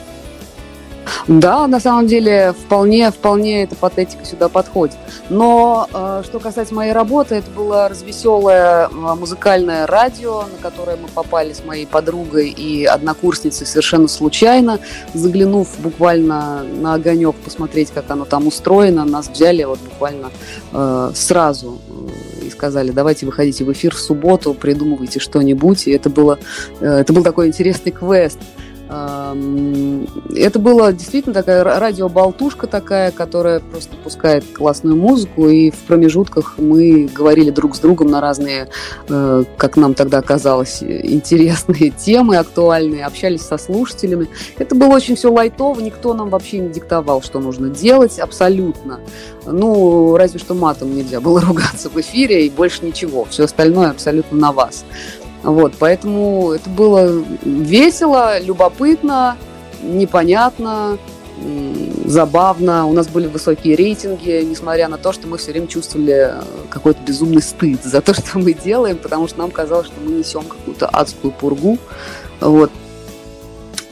Да, на самом деле вполне, вполне эта патетика сюда подходит. Но э, что касается моей работы, это было развеселое музыкальное радио, на которое мы попали с моей подругой и однокурсницей совершенно случайно, заглянув буквально на огонек посмотреть, как оно там устроено, нас взяли вот буквально э, сразу э, и сказали, давайте выходите в эфир в субботу, придумывайте что-нибудь. И это, было, э, это был такой интересный квест. Это была действительно такая радиоболтушка такая, которая просто пускает классную музыку, и в промежутках мы говорили друг с другом на разные, э, как нам тогда казалось, интересные темы, актуальные, общались со слушателями. Это было очень все лайтово, никто нам вообще не диктовал, что нужно делать, абсолютно. Ну, разве что матом нельзя было ругаться в эфире, и больше ничего. Все остальное абсолютно на вас. Вот, поэтому это было весело, любопытно, непонятно, забавно. У нас были высокие рейтинги, несмотря на то, что мы все время чувствовали э, какой-то безумный стыд за то, что мы делаем, потому что нам казалось, что мы несем какую-то адскую пургу. Вот.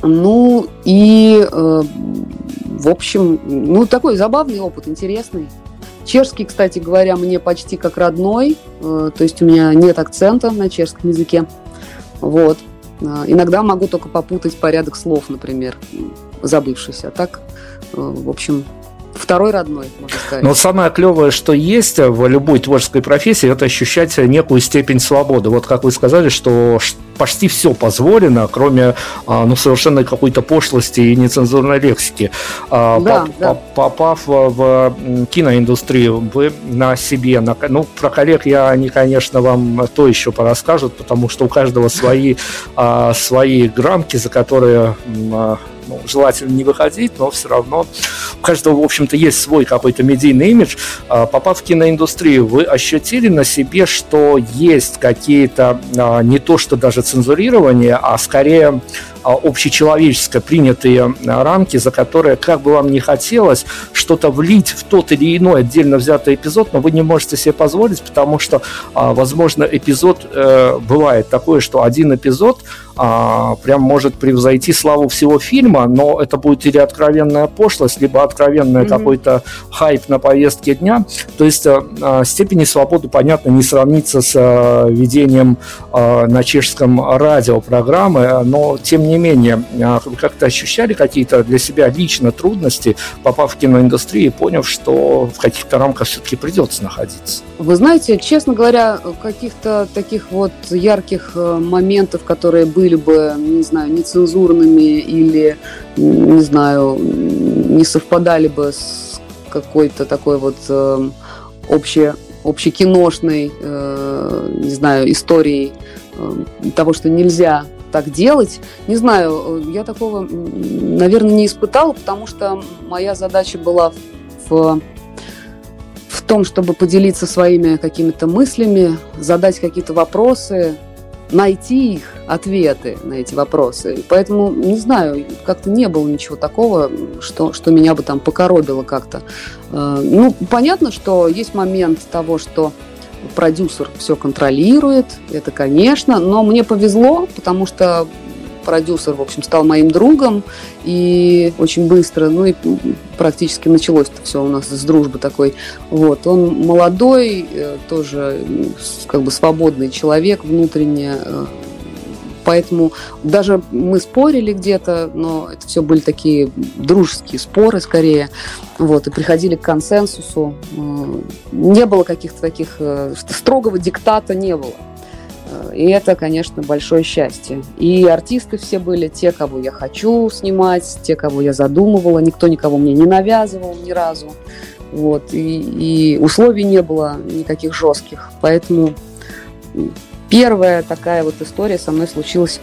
Ну и, э, в общем, ну такой забавный опыт, интересный. Чешский, кстати говоря, мне почти как родной, э, то есть у меня нет акцента на чешском языке. Вот. Э, иногда могу только попутать порядок слов, например, забывшись. А так, э, в общем, второй родной, можно сказать. Но самое клевое, что есть в любой творческой профессии, это ощущать некую степень свободы. Вот как вы сказали, что почти все позволено, кроме а, ну, совершенно какой-то пошлости и нецензурной лексики. А, да, Поп, да. Попав в киноиндустрию, вы на себе, на, ну, про коллег я, они, конечно, вам то еще порасскажут, потому что у каждого свои, а, свои грамки, за которые ну, желательно не выходить, но все равно у каждого, в общем-то, есть свой какой-то медийный имидж. А, попав в киноиндустрию, вы ощутили на себе, что есть какие-то а, не то, что даже цензурирование, а скорее а, общечеловеческое принятые рамки, за которые, как бы вам ни хотелось, что-то влить в тот или иной отдельно взятый эпизод, но вы не можете себе позволить, потому что, возможно, эпизод э, бывает такое, что один эпизод а, прям может превзойти славу всего фильма, но это будет или откровенная пошлость, либо откровенный mm-hmm. какой-то хайп на повестке дня. То есть а, степени свободы, понятно, не сравнится с а, ведением а, на чешском радио программы, но тем не менее, а, вы как-то ощущали какие-то для себя лично трудности, попав в киноиндустрию и поняв, что в каких-то рамках все-таки придется находиться? Вы знаете, честно говоря, каких-то таких вот ярких моментов, которые были были бы, не знаю, нецензурными или, не знаю, не совпадали бы с какой-то такой вот э, общей, общекиношной, э, не знаю, историей э, того, что нельзя так делать. Не знаю, я такого, наверное, не испытала, потому что моя задача была в в том, чтобы поделиться своими какими-то мыслями, задать какие-то вопросы, найти их ответы на эти вопросы. Поэтому, не знаю, как-то не было ничего такого, что, что меня бы там покоробило как-то. Э, ну, понятно, что есть момент того, что продюсер все контролирует, это, конечно, но мне повезло, потому что продюсер, в общем, стал моим другом, и очень быстро, ну и практически началось это все у нас с дружбы такой. Вот, он молодой, э, тоже как бы свободный человек внутренне, э, поэтому даже мы спорили где-то, но это все были такие дружеские споры скорее, вот, и приходили к консенсусу. Э, не было каких-то таких, строгого диктата не было. И это, конечно, большое счастье. И артисты все были те, кого я хочу снимать, те, кого я задумывала. Никто никого мне не навязывал ни разу. Вот. И, и условий не было никаких жестких. Поэтому первая такая вот история со мной случилась,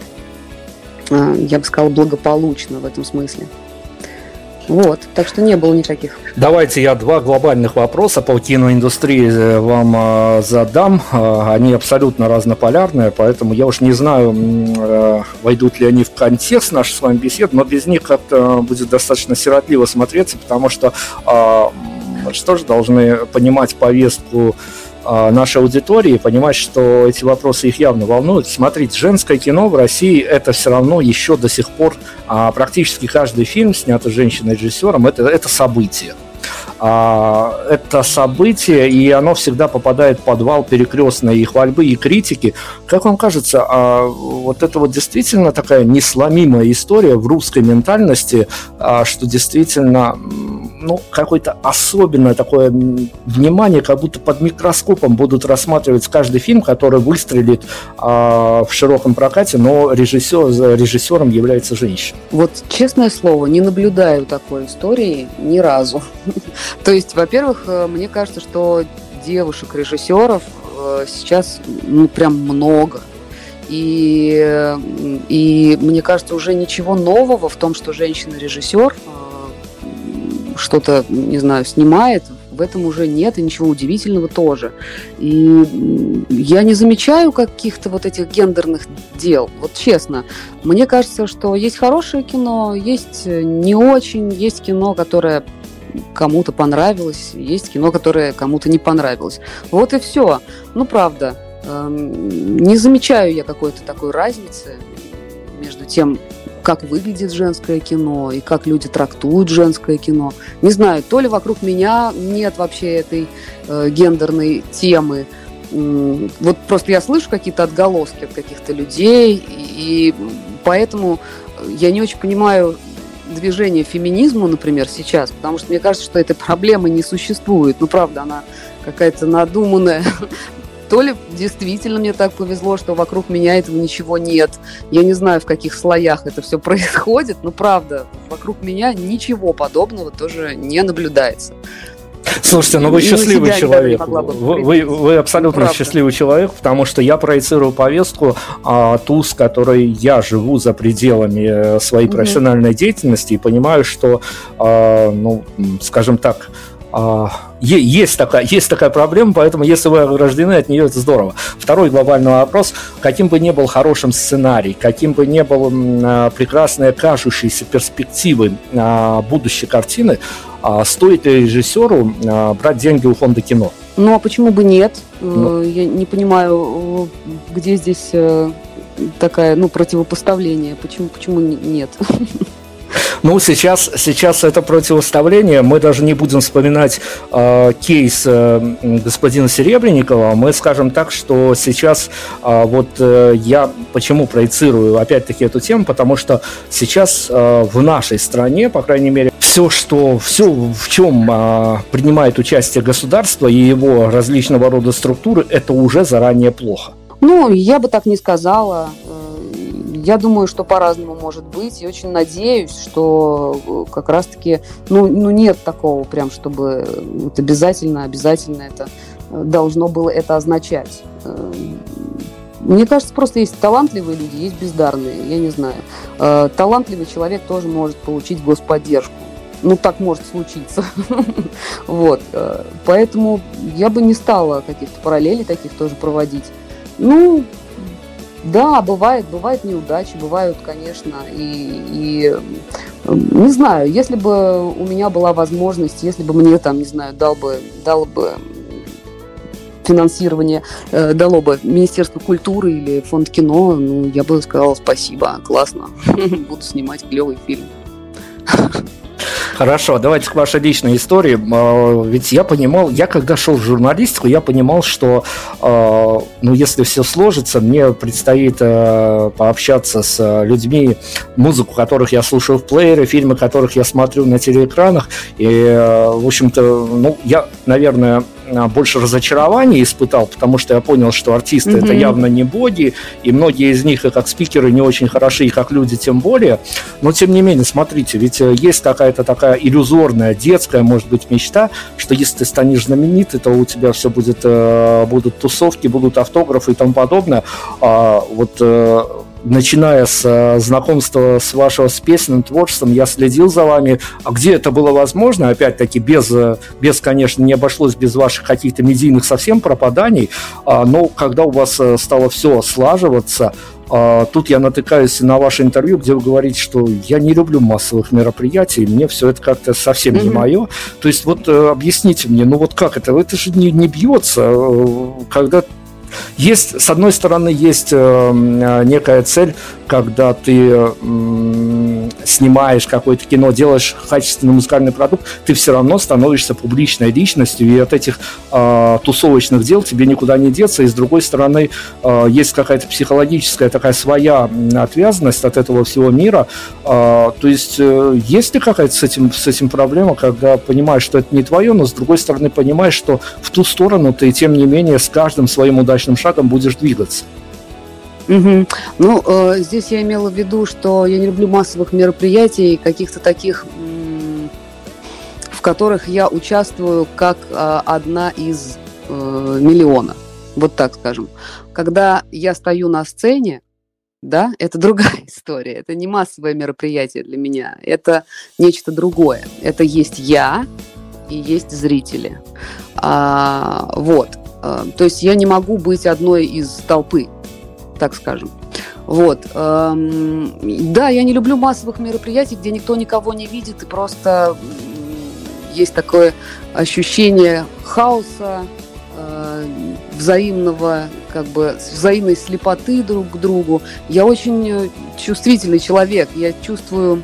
а, я бы сказала, благополучно в этом смысле. Вот, так что не было никаких. Давайте я два глобальных вопроса по киноиндустрии э, вам э, задам. Э, они абсолютно разнополярные, поэтому я уж не знаю, войдут ли они в контекст нашей с вами беседы, но без них как-то будет достаточно сиротливо смотреться, потому что мы же тоже должны понимать повестку а, нашей аудитории понимать, что эти вопросы их явно волнуют. Смотрите, женское кино в России это все равно еще до сих пор а, практически каждый фильм, снятый женщиной-режиссером, это, это событие. А, это событие, и оно всегда попадает в подвал перекрестной и хвальбы, и критики. Как вам кажется, а вот это вот действительно такая несломимая история в русской ментальности, а, что действительно ну, какое-то особенное такое внимание, как будто под микроскопом будут рассматривать каждый фильм, который выстрелит а, в широком прокате, но режиссер, режиссером является женщина. Вот, честное слово, не наблюдаю такой истории ни разу. То есть, во-первых, э, мне кажется, что девушек-режиссеров э, сейчас ну, прям много. И, и мне кажется, уже ничего нового в том, что женщина-режиссер э, что-то, не знаю, снимает, в этом уже нет, и ничего удивительного тоже. И я не замечаю каких-то вот этих гендерных дел, вот честно. Мне кажется, что есть хорошее кино, есть не очень, есть кино, которое кому-то понравилось, есть кино, которое кому-то не понравилось. Вот и все. Ну, правда, эм, не замечаю я какой-то такой разницы между тем, как выглядит женское кино и как люди трактуют женское кино. Не знаю, то ли вокруг меня нет вообще этой э, гендерной темы. Вот просто я слышу какие-то отголоски от каких-то людей, и поэтому я не очень понимаю движение феминизму, например, сейчас, потому что мне кажется, что этой проблемы не существует. Ну, правда, она какая-то надуманная, то ли действительно мне так повезло, что вокруг меня этого ничего нет. Я не знаю, в каких слоях это все происходит, но правда, вокруг меня ничего подобного тоже не наблюдается. Слушайте, ну вы счастливый человек. Вы, вы, вы абсолютно Правда. счастливый человек, потому что я проецирую повестку а, ту, с которой я живу за пределами э, своей угу. профессиональной деятельности и понимаю, что, а, ну, скажем так, есть такая, есть такая проблема, поэтому если вы ограждены от нее, это здорово. Второй глобальный вопрос, каким бы ни был хорошим сценарий, каким бы ни был а, прекрасные кажущиеся перспективы а, будущей картины, стоит ли режиссеру брать деньги у фонда кино? Ну, а почему бы нет? Ну. Э, я не понимаю, где здесь э, такая, ну, противопоставление. Почему, почему нет? Ну, сейчас, сейчас это противоставление. Мы даже не будем вспоминать э, кейс э, господина Серебренникова. Мы скажем так, что сейчас э, вот э, я почему проецирую опять-таки эту тему, потому что сейчас э, в нашей стране, по крайней мере, все, что все, в чем э, принимает участие государство и его различного рода структуры, это уже заранее плохо. Ну, я бы так не сказала. Я думаю, что по-разному может быть. И очень надеюсь, что э, как раз-таки, ну, ну нет такого прям, чтобы вот обязательно, обязательно это э, должно было это означать. Э, мне кажется, просто есть талантливые люди, есть бездарные, я не знаю. Талантливый человек тоже может получить господдержку. Ну, так может случиться. вот. Поэтому я бы не стала каких-то параллелей таких тоже проводить. Ну, да, бывает, бывают неудачи, бывают, конечно, и, и не знаю, если бы у меня была возможность, если бы мне там, не знаю, дал бы, дал бы финансирование э, дало бы Министерство культуры или фонд кино, ну, я бы сказала спасибо, классно, буду снимать клевый фильм. Хорошо, давайте к вашей личной истории. А, ведь я понимал, я когда шел в журналистику, я понимал, что, а, ну, если все сложится, мне предстоит а, пообщаться с людьми, музыку которых я слушаю в плеере, фильмы которых я смотрю на телеэкранах. И, в общем-то, ну, я, наверное, больше разочарований испытал, потому что я понял, что артисты mm-hmm. это явно не боги, и многие из них и как спикеры не очень хороши, и как люди тем более. Но тем не менее, смотрите, ведь э, есть какая-то такая иллюзорная, детская, может быть, мечта, что если ты станешь знаменитый, то у тебя все будет, э, будут тусовки, будут автографы и тому подобное. А вот э, начиная с э, знакомства с вашего с песенным творчеством, я следил за вами. А где это было возможно? Опять-таки, без, э, без, конечно, не обошлось без ваших каких-то медийных совсем пропаданий. А, но когда у вас э, стало все слаживаться, а, тут я натыкаюсь на ваше интервью, где вы говорите, что я не люблю массовых мероприятий, мне все это как-то совсем mm-hmm. не мое. То есть вот объясните мне, ну вот как это? Это же не, не бьется, когда есть, с одной стороны, есть э, э, некая цель, когда ты снимаешь какое-то кино, делаешь качественный музыкальный продукт, ты все равно становишься публичной личностью, и от этих э, тусовочных дел тебе никуда не деться. И с другой стороны, э, есть какая-то психологическая такая своя отвязанность от этого всего мира. Э, то есть э, есть ли какая-то с этим, с этим проблема, когда понимаешь, что это не твое, но с другой стороны понимаешь, что в ту сторону ты, тем не менее, с каждым своим удачным шагом будешь двигаться? Угу. Ну, э, здесь я имела в виду, что я не люблю массовых мероприятий, каких-то таких, в которых я участвую как э, одна из э, миллиона. Вот так скажем. Когда я стою на сцене, да, это другая история. Это не массовое мероприятие для меня. Это нечто другое. Это есть я и есть зрители. А, вот. А, то есть я не могу быть одной из толпы так скажем. Вот. Эм, да, я не люблю массовых мероприятий, где никто никого не видит, и просто есть такое ощущение хаоса, э, взаимного, как бы, взаимной слепоты друг к другу. Я очень чувствительный человек, я чувствую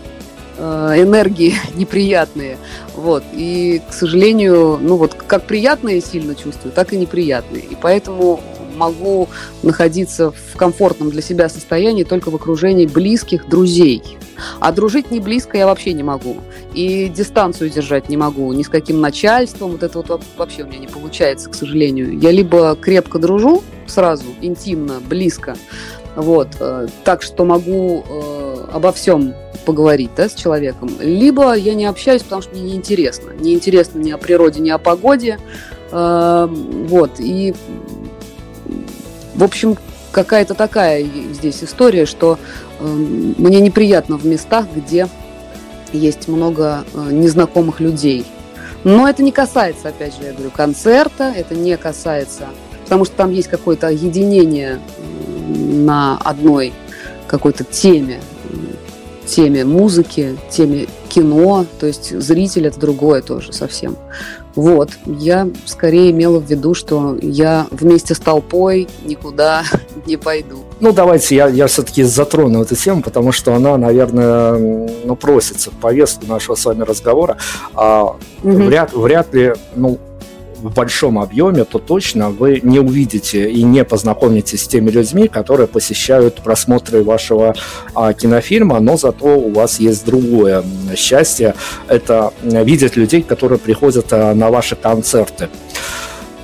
э, энергии неприятные. Вот. И, к сожалению, ну вот как приятные сильно чувствую, так и неприятные. И поэтому могу находиться в комфортном для себя состоянии только в окружении близких друзей. А дружить не близко я вообще не могу. И дистанцию держать не могу ни с каким начальством. Вот это вот вообще у меня не получается, к сожалению. Я либо крепко дружу сразу, интимно, близко, вот, э, так что могу э, обо всем поговорить да, с человеком, либо я не общаюсь, потому что мне неинтересно. Неинтересно ни о природе, ни о погоде. Э, вот, и в общем, какая-то такая здесь история, что э, мне неприятно в местах, где есть много э, незнакомых людей. Но это не касается, опять же, я говорю, концерта, это не касается, потому что там есть какое-то единение на одной какой-то теме, теме музыки, теме кино, то есть зритель это другое тоже совсем. Вот, я скорее имела в виду, что я вместе с толпой никуда не пойду. Ну, давайте я, я все-таки затрону эту тему, потому что она, наверное, ну, просится в повестку нашего с вами разговора. А, угу. вряд, вряд ли, ну, в большом объеме, то точно вы не увидите и не познакомитесь с теми людьми, которые посещают просмотры вашего а, кинофильма, но зато у вас есть другое счастье. Это видеть людей, которые приходят а, на ваши концерты.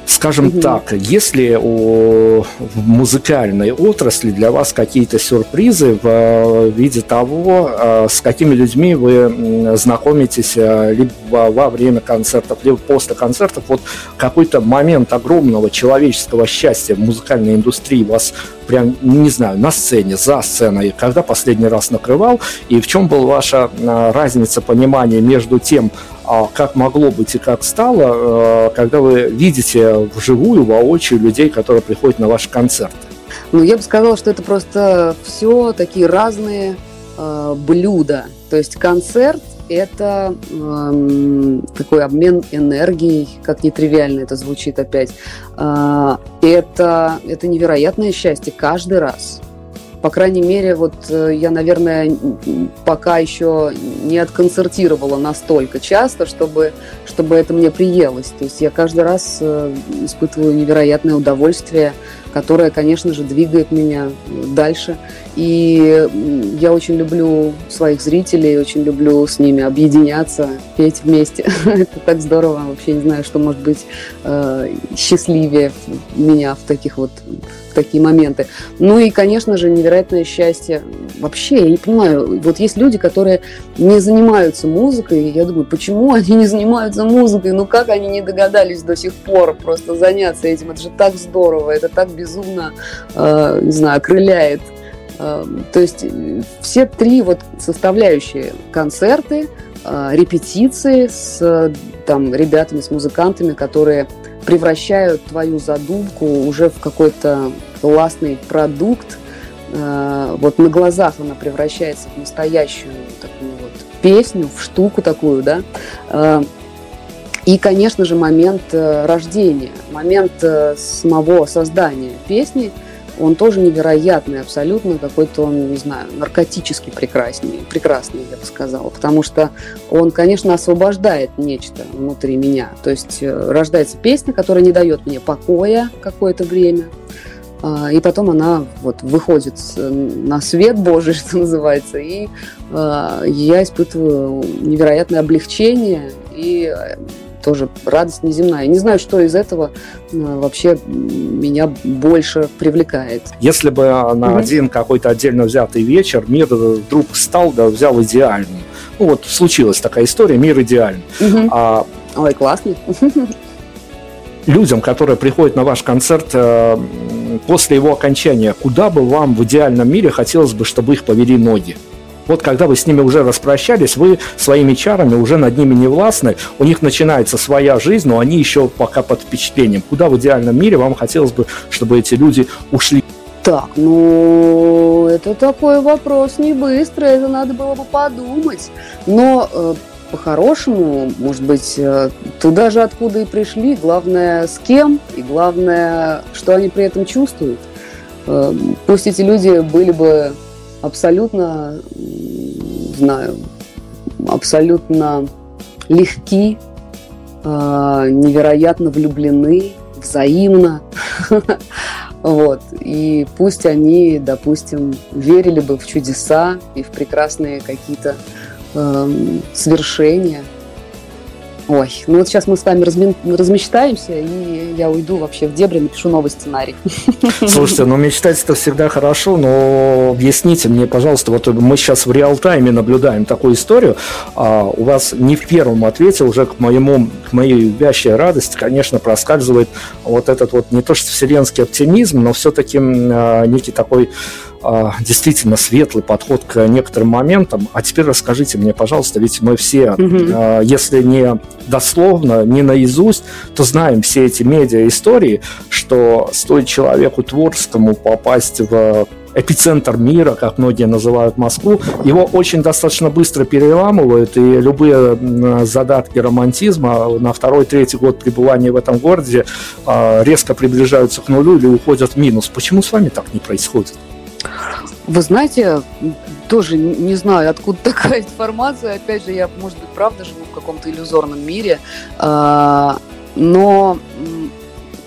Скажем угу. так, если у, в музыкальной отрасли для вас какие-то сюрпризы в э, виде того, э, с какими людьми вы знакомитесь э, либо во время концертов, либо после концертов, вот какой-то момент огромного человеческого счастья в музыкальной индустрии вас прям, не знаю, на сцене, за сценой, когда последний раз накрывал, и в чем была ваша разница понимания между тем, а как могло быть и как стало, э, когда вы видите вживую, воочию людей, которые приходят на ваши концерты? Ну, я бы сказала, что это просто все такие разные э, блюда. То есть концерт – это э, такой обмен энергией, как нетривиально это звучит опять. Э, это, это невероятное счастье каждый раз по крайней мере, вот э, я, наверное, пока еще не отконцертировала настолько часто, чтобы, чтобы это мне приелось. То есть я каждый раз э, испытываю невероятное удовольствие, которое, конечно же, двигает меня дальше. И я очень люблю своих зрителей, очень люблю с ними объединяться, петь вместе. Это так здорово. Вообще не знаю, что может быть э, счастливее меня в таких вот такие моменты. Ну и, конечно же, невероятное счастье. Вообще, я не понимаю, вот есть люди, которые не занимаются музыкой, и я думаю, почему они не занимаются музыкой? Ну как они не догадались до сих пор просто заняться этим? Это же так здорово, это так безумно, э, не знаю, окрыляет. Э, то есть все три вот составляющие концерты, э, репетиции с там ребятами, с музыкантами, которые превращают твою задумку уже в какой-то классный продукт. Э, вот на глазах она превращается в настоящую такую вот песню, в штуку такую, да. Э, и, конечно же, момент э, рождения, момент самого создания песни – он тоже невероятный абсолютно, какой-то он, не знаю, наркотически прекрасный, прекрасный, я бы сказала, потому что он, конечно, освобождает нечто внутри меня, то есть э, рождается песня, которая не дает мне покоя какое-то время, а, и потом она вот выходит на свет Божий, что называется, и а, я испытываю невероятное облегчение и тоже радость неземная. Не знаю, что из этого э, вообще меня больше привлекает. Если бы на угу. один какой-то отдельно взятый вечер мир вдруг стал, да, взял идеальный. Ну вот случилась такая история, мир идеальный. Угу. А, Ой, классный. Людям, которые приходят на ваш концерт э, после его окончания, куда бы вам в идеальном мире хотелось бы, чтобы их повели ноги? Вот когда вы с ними уже распрощались, вы своими чарами уже над ними не властны, у них начинается своя жизнь, но они еще пока под впечатлением. Куда в идеальном мире вам хотелось бы, чтобы эти люди ушли? Так, ну, это такой вопрос не быстрый, это надо было бы подумать. Но э, по-хорошему, может быть, э, туда же, откуда и пришли, главное, с кем, и главное, что они при этом чувствуют. Э, пусть эти люди были бы абсолютно, знаю, абсолютно легки, э, невероятно влюблены, взаимно. Вот. И пусть они, допустим, верили бы в чудеса и в прекрасные какие-то э, свершения – Ой, ну вот сейчас мы с вами разми... размечтаемся, и я уйду вообще в дебри, напишу новый сценарий. Слушайте, ну мечтать это всегда хорошо, но объясните мне, пожалуйста, вот мы сейчас в реал-тайме наблюдаем такую историю, а у вас не в первом ответе, уже к моему, к моей вящей радости, конечно, проскальзывает вот этот вот не то что вселенский оптимизм, но все-таки а, некий такой действительно светлый подход к некоторым моментам. А теперь расскажите мне, пожалуйста, ведь мы все, угу. если не дословно, не наизусть, то знаем все эти медиа-истории, что стоит человеку творческому попасть в эпицентр мира, как многие называют Москву, его очень достаточно быстро переламывают, и любые задатки романтизма на второй-третий год пребывания в этом городе а, резко приближаются к нулю или уходят в минус. Почему с вами так не происходит? Вы знаете, тоже не знаю, откуда такая информация. Опять же, я, может быть, правда живу в каком-то иллюзорном мире. А, но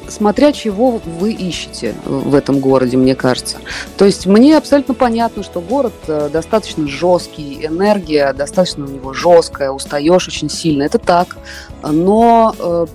смотря чего вы ищете в этом городе, мне кажется. То есть мне абсолютно понятно, что город э, достаточно жесткий, энергия достаточно у него жесткая, устаешь очень сильно. Это так. Но э,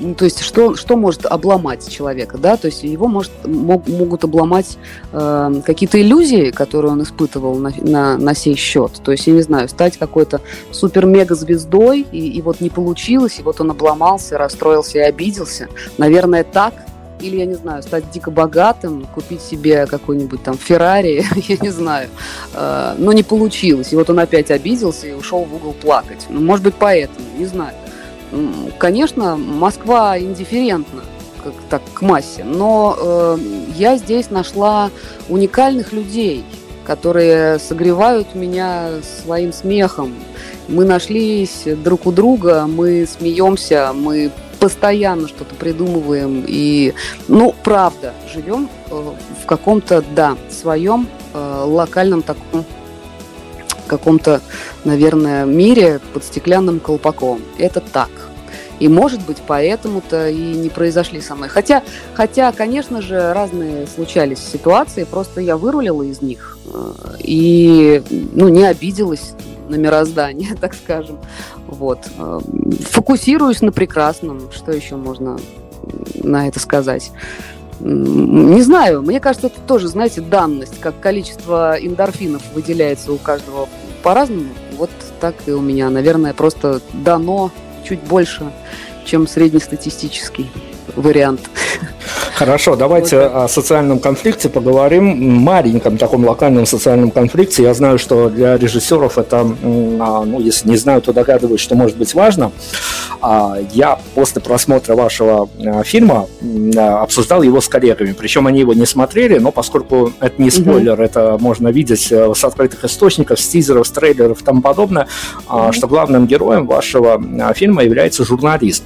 ну, то есть что, что может обломать человека, да, то есть его может, мог, могут обломать э, какие-то иллюзии, которые он испытывал на, на, на сей счет, то есть, я не знаю, стать какой-то супер-мега-звездой, и, и вот не получилось, и вот он обломался, расстроился и обиделся, наверное, так, или, я не знаю, стать дико богатым, купить себе какой-нибудь там Феррари, я не знаю, э, но не получилось, и вот он опять обиделся и ушел в угол плакать, ну, может быть, поэтому, не знаю. Конечно, Москва индифферентна как, так, к массе, но э, я здесь нашла уникальных людей, которые согревают меня своим смехом. Мы нашлись друг у друга, мы смеемся, мы постоянно что-то придумываем и, ну, правда, живем э, в каком-то, да, своем э, локальном таком каком-то, наверное, мире под стеклянным колпаком. Это так. И, может быть, поэтому-то и не произошли со мной. Хотя, хотя, конечно же, разные случались ситуации, просто я вырулила из них э, и ну, не обиделась на мироздание, так скажем. Вот. Э, фокусируюсь на прекрасном. Что еще можно на это сказать? Не знаю, мне кажется, это тоже, знаете, данность, как количество эндорфинов выделяется у каждого по-разному. Вот так и у меня, наверное, просто дано чуть больше, чем среднестатистический вариант. Хорошо, давайте вот о социальном конфликте поговорим. Маленьком таком локальном социальном конфликте. Я знаю, что для режиссеров это, а, ну, если не знаю, то догадываюсь, что может быть важно. А, я после просмотра вашего а, фильма обсуждал его с коллегами. Причем они его не смотрели, но поскольку это не спойлер, угу. это можно видеть э, с открытых источников, с тизеров, с трейлеров и тому подобное, угу. что главным героем вашего фильма является журналист.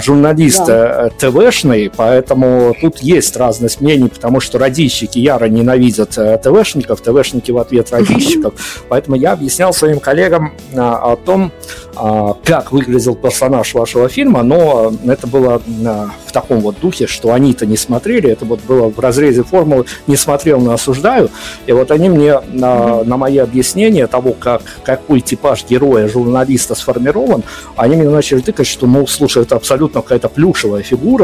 Журналист да. ТВшный, поэтому тут есть разность мнений, потому что радищики яро ненавидят э, ТВшников, ТВшники в ответ радищиков. Поэтому я объяснял своим коллегам о том, а, как выглядел персонаж вашего фильма, но это было а, в таком вот духе, что они-то не смотрели, это вот было в разрезе формулы «не смотрел, но осуждаю», и вот они мне на, на мои объяснения того, как, какой типаж героя, журналиста сформирован, они мне начали тыкать, что, ну, слушай, это абсолютно какая-то плюшевая фигура,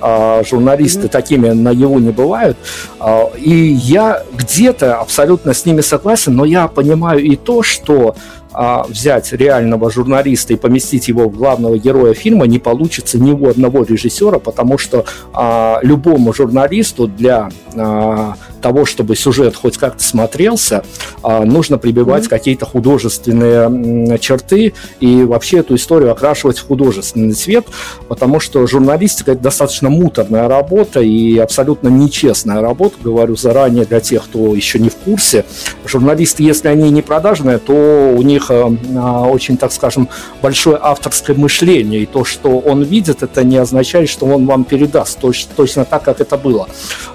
а журналисты mm-hmm. такими наяву не бывают, а, и я где-то абсолютно с ними согласен, но я понимаю и то, что а, взять реального журналиста и поместить его в главного героя фильма не получится ни у одного режиссера, потому что а, любому журналисту для а, того, чтобы сюжет хоть как-то смотрелся, а, нужно прибивать mm-hmm. какие-то художественные черты и вообще эту историю окрашивать в художественный цвет, потому что журналистика это достаточно муторная работа и абсолютно нечестная работа, говорю заранее для тех, кто еще не в курсе. Журналисты, если они не продажные, то у них них э, очень, так скажем, большое авторское мышление, и то, что он видит, это не означает, что он вам передаст точно так, как это было.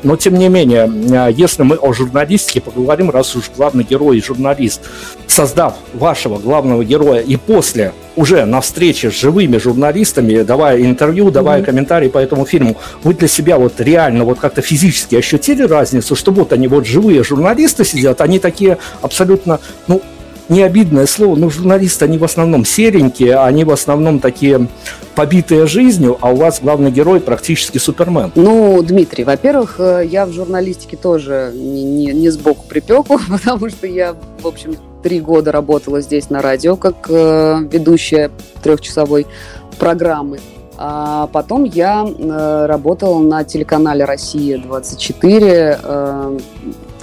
Но, тем не менее, если мы о журналистике поговорим, раз уж главный герой журналист, создав вашего главного героя и после уже на встрече с живыми журналистами, давая интервью, давая mm-hmm. комментарии по этому фильму, вы для себя вот реально вот как-то физически ощутили разницу, что вот они вот живые журналисты сидят, они такие абсолютно, ну, не обидное слово, но журналисты, они в основном серенькие, они в основном такие побитые жизнью, а у вас главный герой практически супермен. Ну, Дмитрий, во-первых, э, я в журналистике тоже не, не, не сбоку припеку, потому что я, в общем, три года работала здесь на радио как э, ведущая трехчасовой программы. А потом я э, работала на телеканале «Россия-24», э,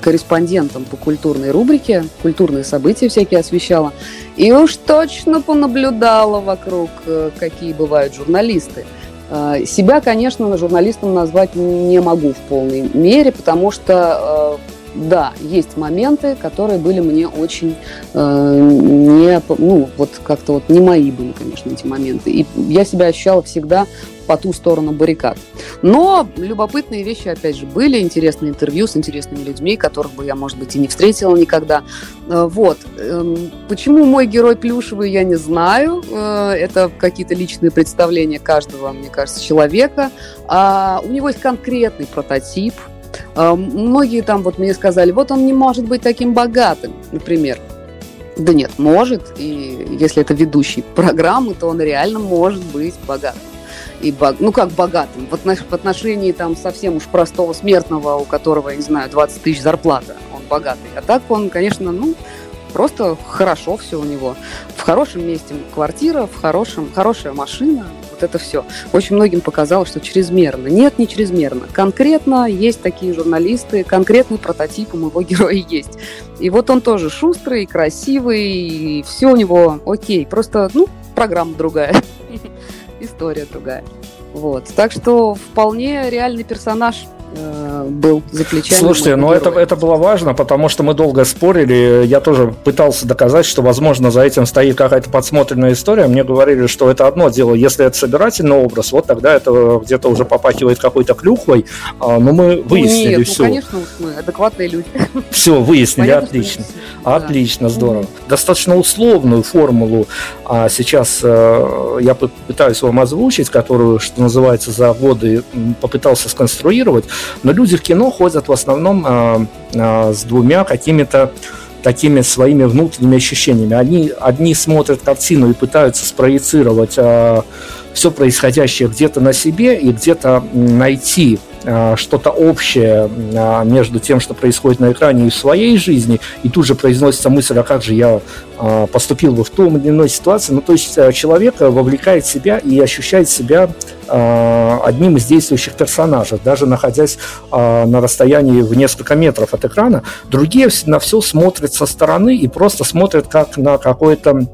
корреспондентом по культурной рубрике, культурные события всякие освещала, и уж точно понаблюдала вокруг, э, какие бывают журналисты. Э, себя, конечно, журналистом назвать не могу в полной мере, потому что э, да, есть моменты, которые были мне очень э, не, ну, вот как-то вот не мои были, конечно, эти моменты. И я себя ощущала всегда по ту сторону баррикад. Но любопытные вещи, опять же, были, интересные интервью с интересными людьми, которых бы я, может быть, и не встретила никогда. Э, вот. Эм, почему мой герой плюшевый, я не знаю. Э, это какие-то личные представления каждого, мне кажется, человека. А у него есть конкретный прототип, многие там вот мне сказали, вот он не может быть таким богатым, например. Да нет, может, и если это ведущий программы, то он реально может быть богатым. И, ну как богатым, в, в отношении там совсем уж простого смертного, у которого, не знаю, 20 тысяч зарплата, он богатый. А так он, конечно, ну, просто хорошо все у него. В хорошем месте квартира, в хорошем, хорошая машина, вот это все. Очень многим показалось, что чрезмерно. Нет, не чрезмерно. Конкретно есть такие журналисты, конкретный прототип у моего героя есть. И вот он тоже шустрый, красивый, и все у него окей. Просто, ну, программа другая, история другая. Вот. Так что вполне реальный персонаж – был за плечами. Слушайте, но ну это, это было важно, потому что мы долго спорили. Я тоже пытался доказать, что, возможно, за этим стоит какая-то подсмотренная история. Мне говорили, что это одно дело, если это собирательный образ, вот тогда это где-то уже попахивает какой-то клюквой. А, но мы выяснили Нет, все. Ну, конечно, мы адекватные люди. Все, выяснили, Понятно, отлично. Да. Отлично, здорово. mm Достаточно условную формулу а сейчас э, я пытаюсь вам озвучить, которую, что называется, за годы попытался сконструировать. Но люди в кино ходят в основном а, а, с двумя какими-то такими своими внутренними ощущениями. Они одни смотрят картину и пытаются спроецировать а, все происходящее где-то на себе и где-то найти что-то общее а, между тем, что происходит на экране и в своей жизни, и тут же произносится мысль, а как же я а, поступил бы в том или иной ситуации. Ну, то есть человек вовлекает себя и ощущает себя одним из действующих персонажей, даже находясь на расстоянии в несколько метров от экрана. Другие на все смотрят со стороны и просто смотрят как на какое-то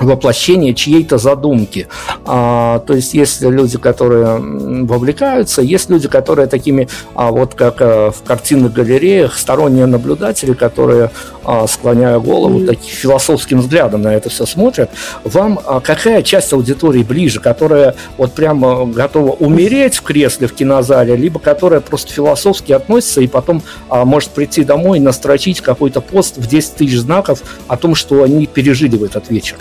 воплощение чьей-то задумки. А, то есть есть люди, которые вовлекаются, есть люди, которые такими, а, вот как а, в картинных галереях, сторонние наблюдатели, которые, а, склоняя голову, таким философским взглядом на это все смотрят. Вам а, какая часть аудитории ближе, которая вот прямо готова умереть в кресле в кинозале, либо которая просто философски относится и потом а, может прийти домой и настрочить какой-то пост в 10 тысяч знаков о том, что они пережили в этот вечер?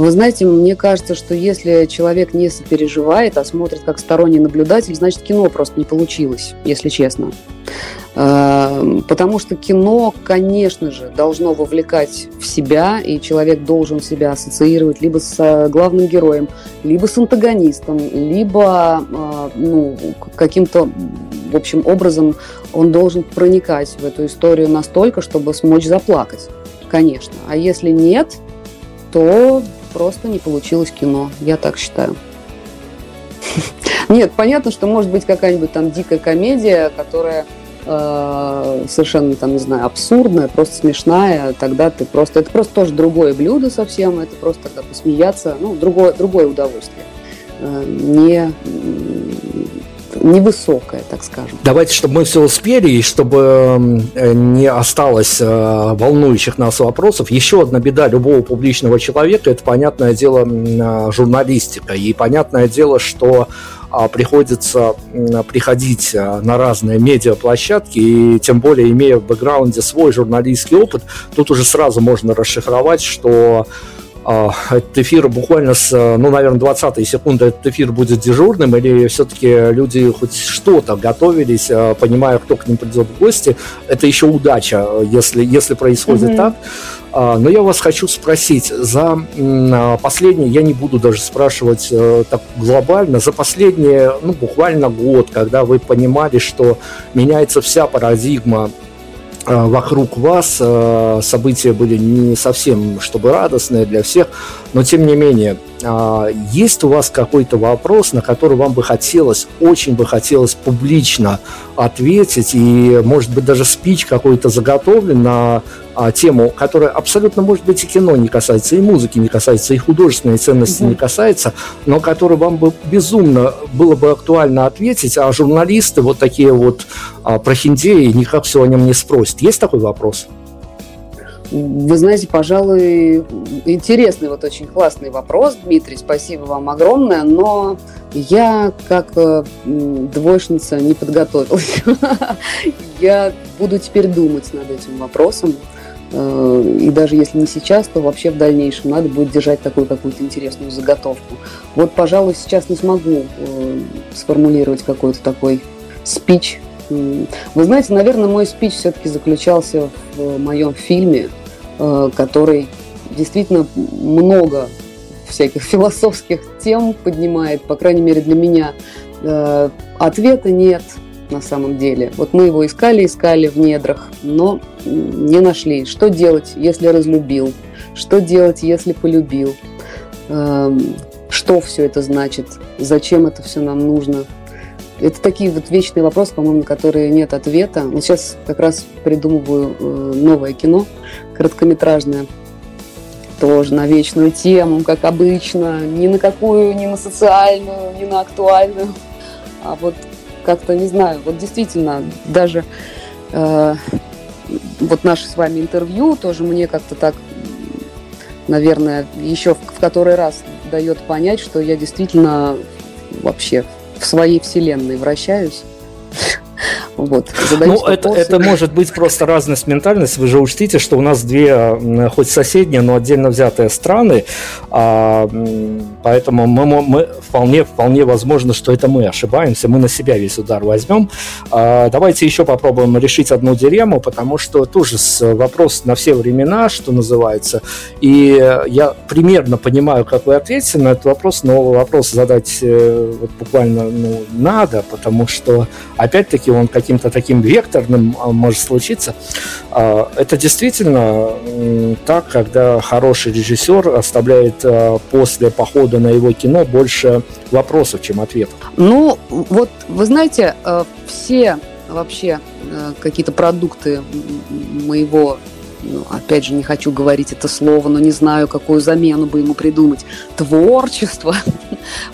Вы знаете, мне кажется, что если человек не сопереживает, а смотрит как сторонний наблюдатель, значит кино просто не получилось, если честно. Э, потому что кино, конечно же, должно вовлекать в себя, и человек должен себя ассоциировать либо с э, главным героем, либо с антагонистом, либо э, ну, каким-то, в общем, образом он должен проникать в эту историю настолько, чтобы смочь заплакать, конечно. А если нет, то просто не получилось кино, я так считаю. Нет, понятно, что может быть какая-нибудь там дикая комедия, которая э, совершенно там, не знаю, абсурдная, просто смешная, тогда ты просто... Это просто тоже другое блюдо совсем, это просто как посмеяться, ну, другое, другое удовольствие. Э, не невысокая, так скажем. Давайте, чтобы мы все успели, и чтобы э, не осталось э, волнующих нас вопросов, еще одна беда любого публичного человека – это, понятное дело, э, журналистика. И понятное дело, что а, приходится приходить на разные медиаплощадки, и тем более имея в бэкграунде свой журналистский опыт, тут уже сразу можно расшифровать, что этот эфир буквально с, ну, наверное, 20 секунды этот эфир будет дежурным, или все-таки люди хоть что-то готовились, а, понимая, кто к ним придет в гости. Это еще удача, если, если происходит mm-hmm. так. А, но я вас хочу спросить, за последние, я не буду даже спрашивать э, так глобально, за последние, ну, буквально год, когда вы понимали, что меняется вся парадигма Э, вокруг вас э, события были не совсем чтобы радостные для всех, но тем не менее, а, есть у вас какой-то вопрос, на который вам бы хотелось, очень бы хотелось публично ответить, и, может быть, даже спич какой-то заготовлен на а, тему, которая абсолютно, может быть, и кино не касается, и музыки не касается, и художественной ценности mm-hmm. не касается, но который вам бы безумно было бы актуально ответить, а журналисты, вот такие вот а, прохиндеи, никак все о нем не спросят. Есть такой вопрос? Вы знаете, пожалуй, интересный, вот очень классный вопрос, Дмитрий, спасибо вам огромное, но я как э, двоечница не подготовилась. Я буду теперь думать над этим вопросом. Э, и даже если не сейчас, то вообще в дальнейшем надо будет держать такую какую-то интересную заготовку. Вот, пожалуй, сейчас не смогу э, сформулировать какой-то такой спич. Вы знаете, наверное, мой спич все-таки заключался в моем фильме который действительно много всяких философских тем поднимает, по крайней мере для меня. Э, ответа нет на самом деле. Вот мы его искали, искали в недрах, но не нашли. Что делать, если разлюбил? Что делать, если полюбил? Эм, что все это значит? Зачем это все нам нужно? Это такие вот вечные вопросы, по-моему, на которые нет ответа. Вот сейчас как раз придумываю э, новое кино, короткометражное, тоже на вечную тему, как обычно, ни на какую, ни на социальную, ни на актуальную, а вот как-то, не знаю, вот действительно, даже э, вот наше с вами интервью тоже мне как-то так, наверное, еще в, в который раз дает понять, что я действительно вообще в своей вселенной вращаюсь. Вот, ну, это, это может быть просто разность ментальность. Вы же учтите, что у нас две, хоть соседние, но отдельно взятые страны, а, поэтому мы, мы вполне, вполне возможно, что это мы ошибаемся, мы на себя весь удар возьмем. А, давайте еще попробуем решить одну дилемму, потому что тоже вопрос на все времена, что называется, и я примерно понимаю, как вы ответите на этот вопрос, но вопрос задать э, вот буквально ну, надо, потому что, опять-таки, он какие каким-то таким векторным а, может случиться. А, это действительно так, когда хороший режиссер оставляет а, после похода на его кино больше вопросов, чем ответов. Ну, вот вы знаете, все вообще какие-то продукты моего ну, опять же, не хочу говорить это слово, но не знаю, какую замену бы ему придумать. Творчество.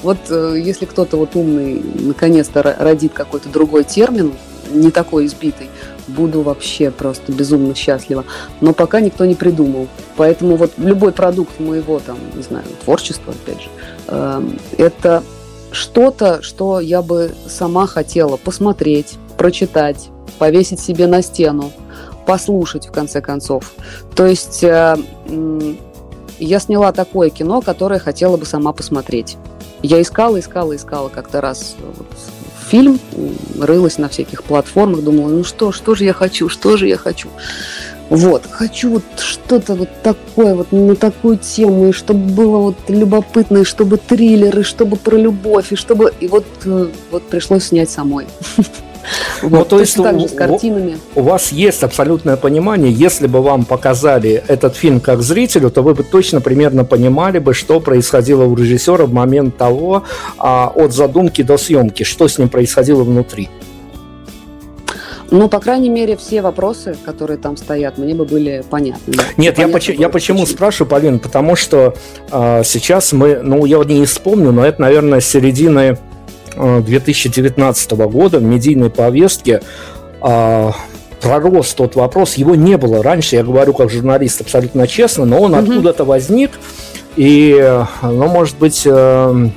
Вот если кто-то вот умный наконец-то родит какой-то другой термин, не такой избитый, буду вообще просто безумно счастлива. Но пока никто не придумал. Поэтому вот любой продукт моего, там, не знаю, творчества, опять же, э, это что-то, что я бы сама хотела посмотреть, прочитать, повесить себе на стену, послушать, в конце концов. То есть э, я сняла такое кино, которое хотела бы сама посмотреть. Я искала, искала, искала как-то раз вот, фильм, рылась на всяких платформах, думала, ну что, что же я хочу, что же я хочу. Вот, хочу вот что-то вот такое, вот на такую тему, и чтобы было вот любопытно, и чтобы триллеры, чтобы про любовь, и чтобы... И вот, э, вот пришлось снять самой. Ну, то есть так же с картинами. У, у вас есть абсолютное понимание, если бы вам показали этот фильм как зрителю, то вы бы точно примерно понимали бы, что происходило у режиссера в момент того, а, от задумки до съемки, что с ним происходило внутри. Ну, по крайней мере, все вопросы, которые там стоят, мне бы были понятны. Нет, я, поч- я почему спрашиваю, Полин, потому что э, сейчас мы, ну, я вот не вспомню, но это, наверное, середины 2019 года в медийной повестке а, пророс тот вопрос, его не было раньше, я говорю как журналист абсолютно честно, но он mm-hmm. откуда-то возник, и, ну, может быть, э,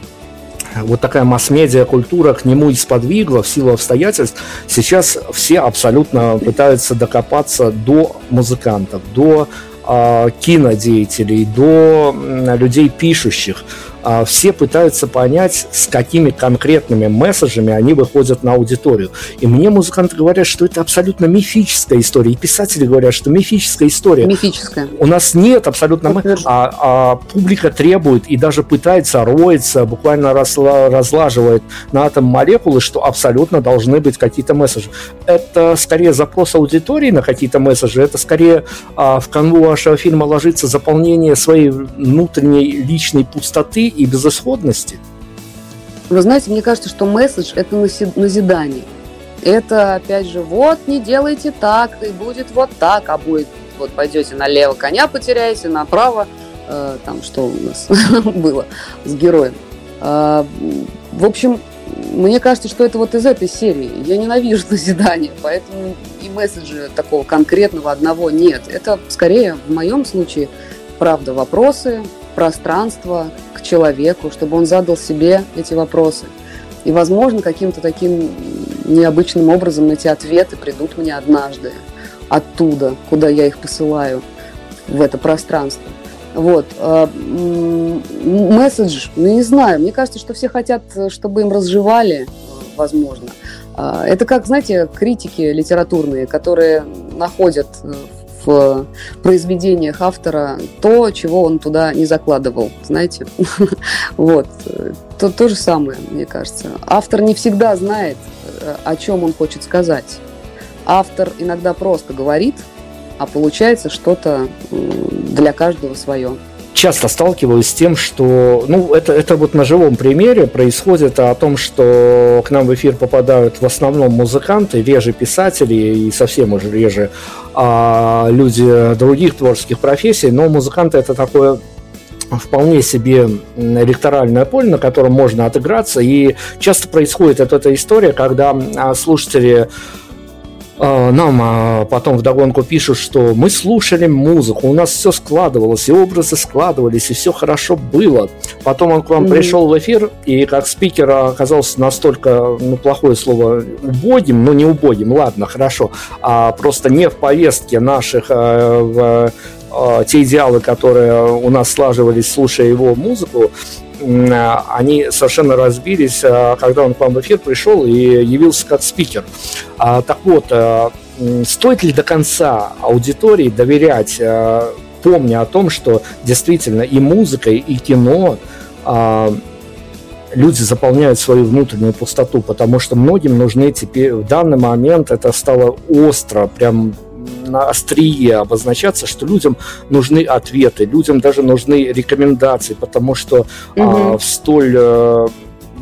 вот такая масс-медиа культура к нему и сподвигла в силу обстоятельств. Сейчас все абсолютно пытаются докопаться до музыкантов, до э, кинодеятелей, до э, людей пишущих. А, все пытаются понять, с какими конкретными месседжами они выходят на аудиторию. И мне музыканты говорят, что это абсолютно мифическая история. И писатели говорят, что мифическая история. Мифическая. У нас нет абсолютно... А, а публика требует и даже пытается, роется, буквально разла, разлаживает на атом молекулы, что абсолютно должны быть какие-то месседжи. Это скорее запрос аудитории на какие-то месседжи, это скорее а, в канву вашего фильма ложится заполнение своей внутренней личной пустоты и безысходности. Вы знаете, мне кажется, что месседж – это назидание. Это, опять же, вот, не делайте так, и будет вот так, а будет, вот, пойдете налево, коня потеряете, направо, э, там, что у нас было с героем. Э, в общем, мне кажется, что это вот из этой серии. Я ненавижу назидание, поэтому и месседжа такого конкретного одного нет. Это скорее, в моем случае, правда, вопросы, пространство к человеку, чтобы он задал себе эти вопросы. И, возможно, каким-то таким необычным образом эти ответы придут мне однажды оттуда, куда я их посылаю, в это пространство. Вот. А, месседж, ну, не знаю, мне кажется, что все хотят, чтобы им разжевали, возможно. А, это как, знаете, критики литературные, которые находят произведениях автора то, чего он туда не закладывал, знаете. Вот. То, то же самое, мне кажется. Автор не всегда знает, э, о чем он хочет сказать. Автор иногда просто говорит, а получается что-то для каждого свое часто сталкиваюсь с тем, что, ну, это, это вот на живом примере происходит о том, что к нам в эфир попадают в основном музыканты, реже писатели и совсем уже реже а, люди других творческих профессий, но музыканты это такое вполне себе электоральное поле, на котором можно отыграться, и часто происходит эта, эта история, когда а, слушатели а, нам а, потом вдогонку пишут, что мы слушали музыку, у нас все складывалось, и образы складывались, и все хорошо было. Потом он к вам mm-hmm. пришел в эфир, и как спикер оказался настолько, ну, плохое слово, убогим, ну, не убогим, ладно, хорошо, а просто не в повестке наших а, в те идеалы, которые у нас слаживались, слушая его музыку, они совершенно разбились, а, когда он к вам в эфир пришел и явился как спикер. А, так вот, а, стоит ли до конца аудитории доверять, помня о том, что действительно и музыкой, и кино люди заполняют свою внутреннюю пустоту, потому что многим нужны теперь в данный момент это стало остро, прям на острие обозначаться, что людям нужны ответы, людям даже нужны рекомендации, потому что угу. а, в столь э,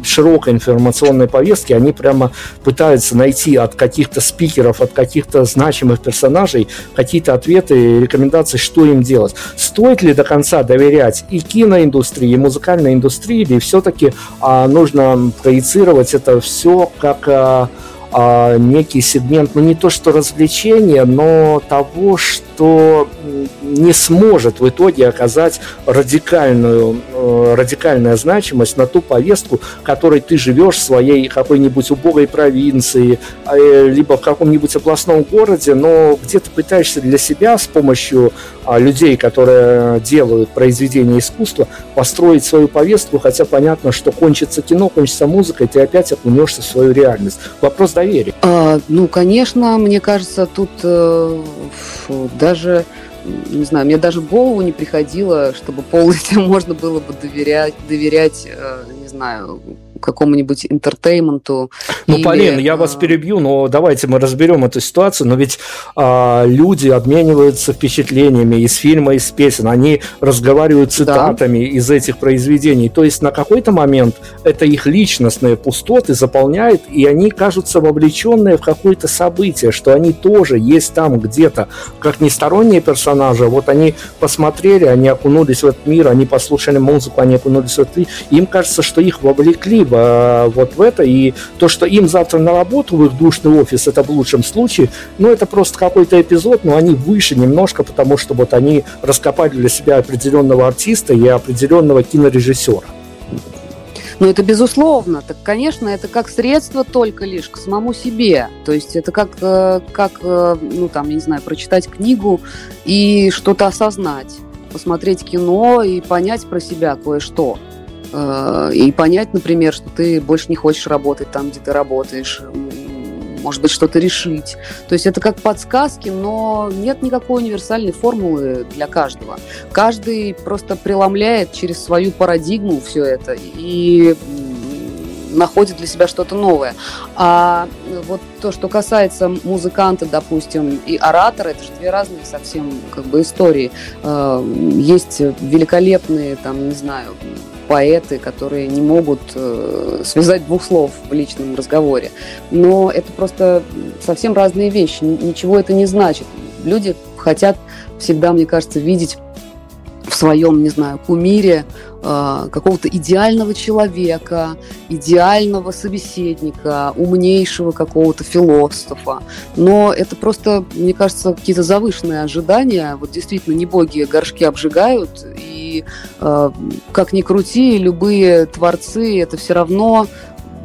широкой информационной повестке они прямо пытаются найти от каких-то спикеров, от каких-то значимых персонажей какие-то ответы и рекомендации, что им делать. Стоит ли до конца доверять и киноиндустрии, и музыкальной индустрии, или все-таки а, нужно проецировать это все как... А, а, некий сегмент, ну не то что развлечения, но того, что не сможет в итоге оказать радикальную, радикальная значимость на ту повестку, которой ты живешь в своей какой-нибудь убогой провинции, э, либо в каком-нибудь областном городе, но где ты пытаешься для себя с помощью а, людей, которые делают произведения искусства, построить свою повестку, хотя понятно, что кончится кино, кончится музыка, и ты опять окунешься в свою реальность. Вопрос доверия. А, ну, конечно, мне кажется, тут э, даже не знаю, мне даже в голову не приходило, чтобы полностью можно было бы доверять, доверять, э, не знаю, какому-нибудь интертейменту. Ну, или... Полин, я вас перебью, но давайте мы разберем эту ситуацию. Но ведь а, люди обмениваются впечатлениями из фильма, из песен, они разговаривают цитатами да. из этих произведений. То есть на какой-то момент это их личностные пустоты заполняет, и они кажутся вовлеченные в какое-то событие, что они тоже есть там где-то, как не сторонние персонажи. Вот они посмотрели, они окунулись в этот мир, они послушали музыку, они окунулись в этот мир. Им кажется, что их вовлекли бы вот в это. И то, что им завтра на работу в их душный офис, это в лучшем случае, ну, это просто какой-то эпизод, но они выше немножко, потому что вот они раскопали для себя определенного артиста и определенного кинорежиссера. Ну, это безусловно. Так, конечно, это как средство только лишь к самому себе. То есть это как, э, как ну, там, я не знаю, прочитать книгу и что-то осознать посмотреть кино и понять про себя кое-что. Э, и понять, например, что ты больше не хочешь работать там, где ты работаешь, может быть, что-то решить. То есть это как подсказки, но нет никакой универсальной формулы для каждого. Каждый просто преломляет через свою парадигму все это и находит для себя что-то новое. А вот то, что касается музыканта, допустим, и оратора, это же две разные совсем как бы истории. Э, есть великолепные, там, не знаю, поэты, которые не могут э, связать двух слов в личном разговоре. Но это просто совсем разные вещи. Ничего это не значит. Люди хотят всегда, мне кажется, видеть в своем, не знаю, кумире э, какого-то идеального человека, идеального собеседника, умнейшего какого-то философа. Но это просто, мне кажется, какие-то завышенные ожидания. Вот действительно, не боги горшки обжигают, и э, как ни крути, любые творцы это все равно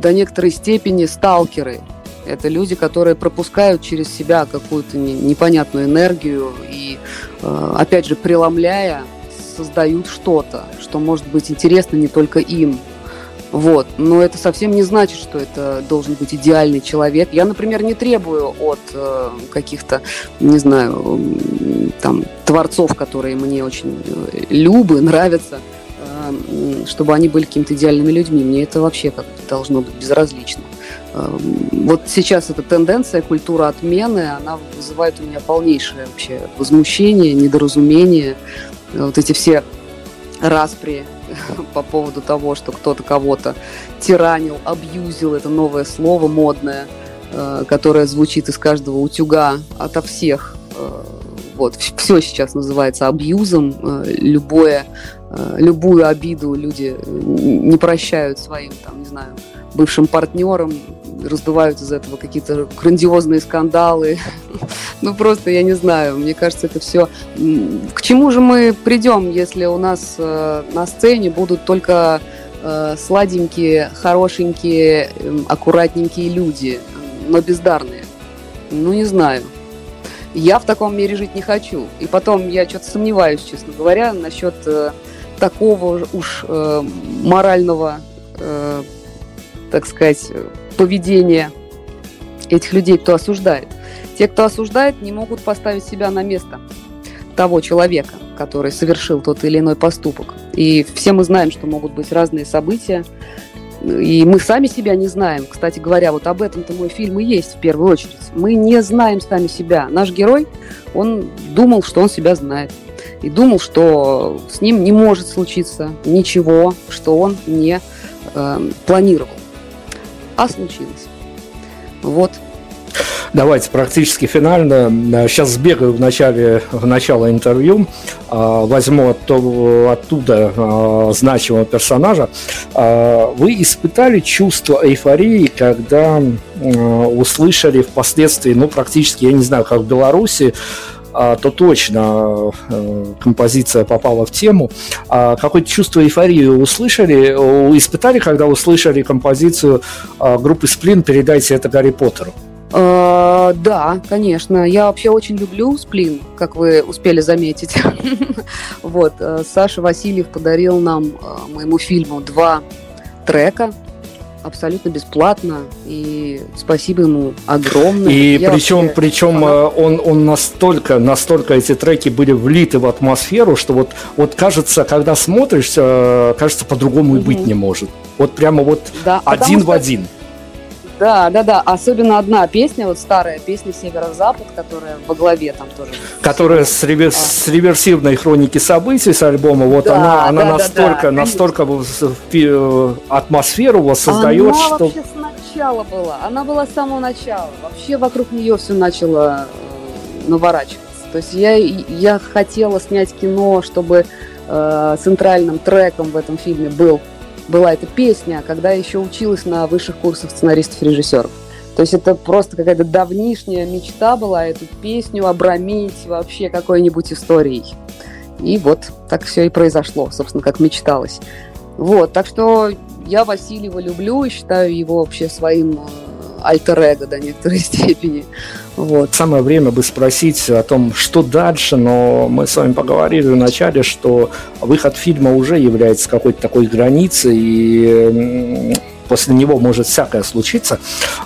до некоторой степени сталкеры. Это люди, которые пропускают через себя какую-то непонятную энергию и, э, опять же, преломляя создают что-то, что может быть интересно не только им. Вот. Но это совсем не значит, что это должен быть идеальный человек. Я, например, не требую от э, каких-то, не знаю, там, творцов, которые мне очень э, любы, нравятся, э, чтобы они были какими-то идеальными людьми. Мне это вообще как должно быть безразлично. Э, вот сейчас эта тенденция, культура отмены, она вызывает у меня полнейшее вообще возмущение, недоразумение вот эти все распри по поводу того, что кто-то кого-то тиранил, абьюзил, это новое слово модное, э, которое звучит из каждого утюга ото всех. Э, вот, все сейчас называется абьюзом, э, любое, любую обиду люди не прощают своим, там, не знаю, бывшим партнерам, раздувают из этого какие-то грандиозные скандалы. Ну, просто, я не знаю, мне кажется, это все... К чему же мы придем, если у нас э, на сцене будут только э, сладенькие, хорошенькие, эм, аккуратненькие люди, но бездарные? Ну, не знаю. Я в таком мире жить не хочу. И потом я что-то сомневаюсь, честно говоря, насчет э, такого уж морального, так сказать, поведение этих людей, кто осуждает. Те, кто осуждает, не могут поставить себя на место того человека, который совершил тот или иной поступок. И все мы знаем, что могут быть разные события, и мы сами себя не знаем. Кстати говоря, вот об этом-то мой фильм и есть в первую очередь. Мы не знаем сами себя. Наш герой, он думал, что он себя знает. И думал, что с ним не может случиться ничего, что он не э, планировал а случилось. Вот. Давайте практически финально. Сейчас сбегаю в начале в начало интервью, а, возьму оттуда а, значимого персонажа. А, вы испытали чувство эйфории, когда услышали впоследствии, ну практически, я не знаю, как в Беларуси, а, то точно э, композиция попала в тему. А какое-то чувство эйфории услышали, испытали, когда услышали композицию а, группы Сплин «Передайте это Гарри Поттеру»? Uh, да, конечно. Я вообще очень люблю сплин, как вы успели заметить. вот, э, Саша Васильев подарил нам, э, моему фильму, два трека абсолютно бесплатно, и спасибо ему огромное. И Я причем, вообще... причем ага. он, он настолько, настолько эти треки были влиты в атмосферу, что вот, вот кажется, когда смотришь, э, кажется, по-другому угу. и быть не может. Вот прямо вот да, один в один. Да, да, да. Особенно одна песня, вот старая песня «Северо-Запад», которая во главе там тоже. Которая с, ревер... а. с реверсивной хроники событий с альбома, вот да, она, она да, настолько, да, да, настолько в атмосферу воссоздает, она что... Она вообще сначала была, она была с самого начала. Вообще вокруг нее все начало э, наворачиваться. То есть я, я хотела снять кино, чтобы э, центральным треком в этом фильме был была эта песня, когда я еще училась на высших курсах сценаристов-режиссеров. То есть это просто какая-то давнишняя мечта была эту песню обрамить вообще какой-нибудь историей. И вот так все и произошло, собственно, как мечталось. Вот, так что я Васильева люблю и считаю его вообще своим э, альтер-эго до некоторой степени. Вот. Самое время бы спросить о том, что дальше, но мы с вами поговорили в начале, что выход фильма уже является какой-то такой границей, и после него может всякое случиться.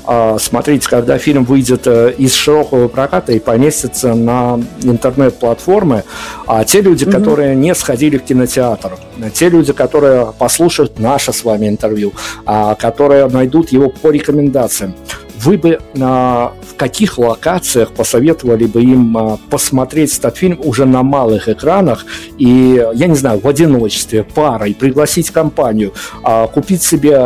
А, смотрите, когда фильм выйдет э, из широкого проката и поместится на интернет-платформы, а те люди, mm которые не сходили в кинотеатр, те люди, которые послушают наше с вами интервью, а, которые найдут его по рекомендациям, вы бы а, в каких локациях посоветовали бы им а, посмотреть этот фильм уже на малых экранах и, я не знаю, в одиночестве, парой, пригласить компанию, а, купить себе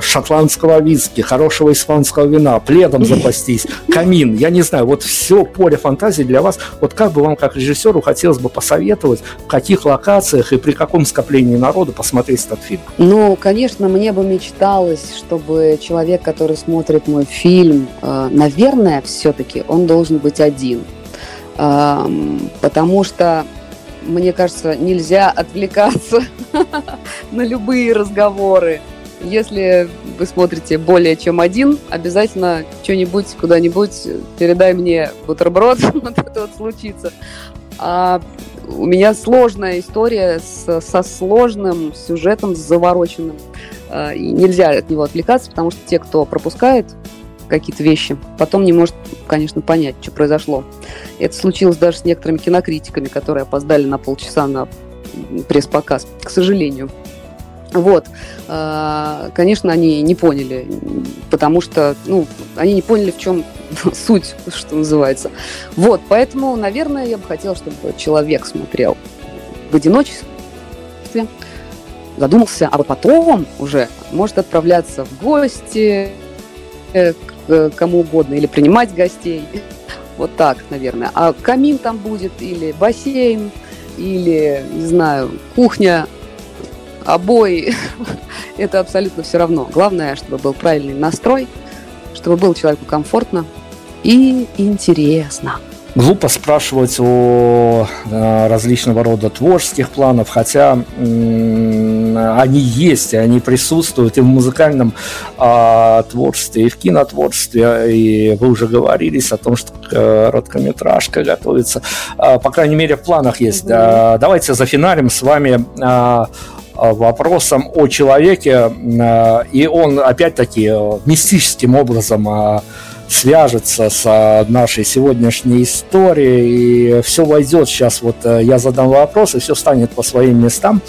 шотландского виски, хорошего испанского вина, пледом запастись, камин, я не знаю, вот все поле фантазии для вас. Вот как бы вам, как режиссеру, хотелось бы посоветовать, в каких локациях и при каком скоплении народа посмотреть этот фильм? Ну, конечно, мне бы мечталось, чтобы человек, который смотрит мой фильм, э, наверное, все-таки он должен быть один. Потому что, мне кажется, нельзя отвлекаться на любые разговоры. Если вы смотрите более чем один, обязательно что-нибудь куда-нибудь передай мне бутерброд, вот это вот случится. А у меня сложная история со сложным сюжетом, с завороченным. А, и нельзя от него отвлекаться, потому что те, кто пропускает какие-то вещи, потом не может, конечно, понять, что произошло. Это случилось даже с некоторыми кинокритиками, которые опоздали на полчаса на пресс-показ, к сожалению. Вот, а, конечно, они не поняли, потому что, ну, они не поняли, в чем суть, что называется. Вот, поэтому, наверное, я бы хотела, чтобы человек смотрел в одиночестве, задумался, а вот потом уже может отправляться в гости э, к кому угодно или принимать гостей. Вот так, наверное. А камин там будет или бассейн, или, не знаю, кухня, обои. Это абсолютно все равно. Главное, чтобы был правильный настрой, чтобы было человеку комфортно и интересно. Глупо спрашивать о э, различного рода творческих планах, хотя они есть, и они присутствуют и в музыкальном э, творчестве, и в кинотворчестве. И вы уже говорили о том, что короткометражка готовится. Э, по крайней мере, в планах есть. Mm-hmm. Э, давайте зафиналим с вами э, вопросом о человеке, и он опять-таки мистическим образом свяжется с нашей сегодняшней историей, и все войдет сейчас, вот э, я задам вопрос, и все станет по своим местам.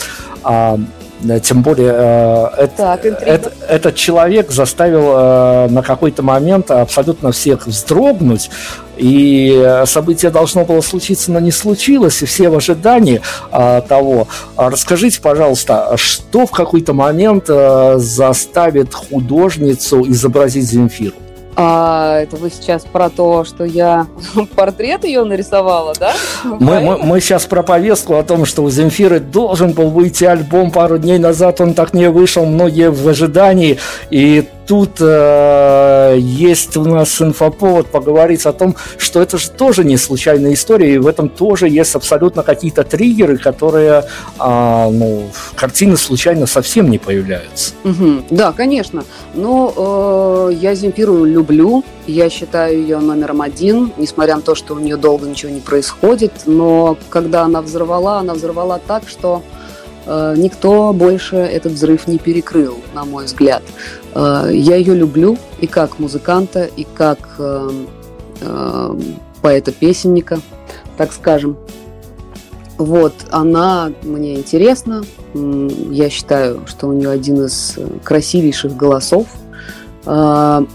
А, тем более э, это, это, этот человек заставил э, на какой-то момент абсолютно всех вздрогнуть, и событие должно было случиться, но не случилось, и все в ожидании а, того. Расскажите, пожалуйста, что в какой-то момент а, заставит художницу изобразить Земфиру? А это вы сейчас про то, что я портрет ее нарисовала, да? Мы, мы, мы сейчас про повестку о том, что у Земфиры должен был выйти альбом пару дней назад, он так не вышел, многие в ожидании, и тут э, есть у нас инфоповод поговорить о том, что это же тоже не случайная история, и в этом тоже есть абсолютно какие-то триггеры, которые, э, ну, картины случайно совсем не появляются. Угу. Да, конечно. Но э, я Земфиру люблю, я считаю ее номером один, несмотря на то, что у нее долго ничего не происходит, но когда она взорвала, она взорвала так, что никто больше этот взрыв не перекрыл, на мой взгляд. Э, я ее люблю и как музыканта, и как э, поэта-песенника, так скажем. Вот, она мне интересна. Я считаю, что у нее один из красивейших голосов. Она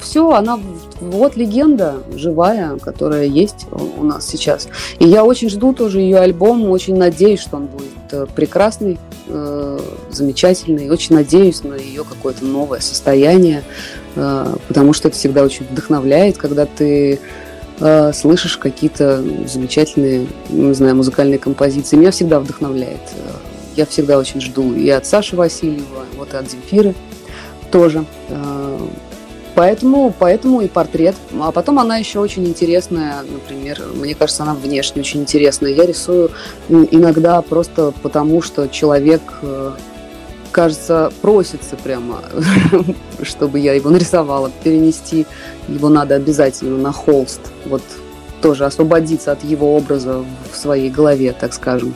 все, она вот легенда живая, которая есть у нас сейчас. И я очень жду тоже ее альбом, очень надеюсь, что он будет э, прекрасный, э, замечательный. Очень надеюсь на ее какое-то новое состояние, э, потому что это всегда очень вдохновляет, когда ты слышишь какие-то замечательные, не знаю, музыкальные композиции. Меня всегда вдохновляет я всегда очень жду и от Саши Васильева, вот и от Земфиры тоже. Поэтому, поэтому и портрет. А потом она еще очень интересная, например, мне кажется, она внешне очень интересная. Я рисую иногда просто потому, что человек э, кажется, просится прямо, чтобы я его нарисовала. Перенести его надо обязательно на холст. Вот тоже освободиться от его образа в своей голове, так скажем.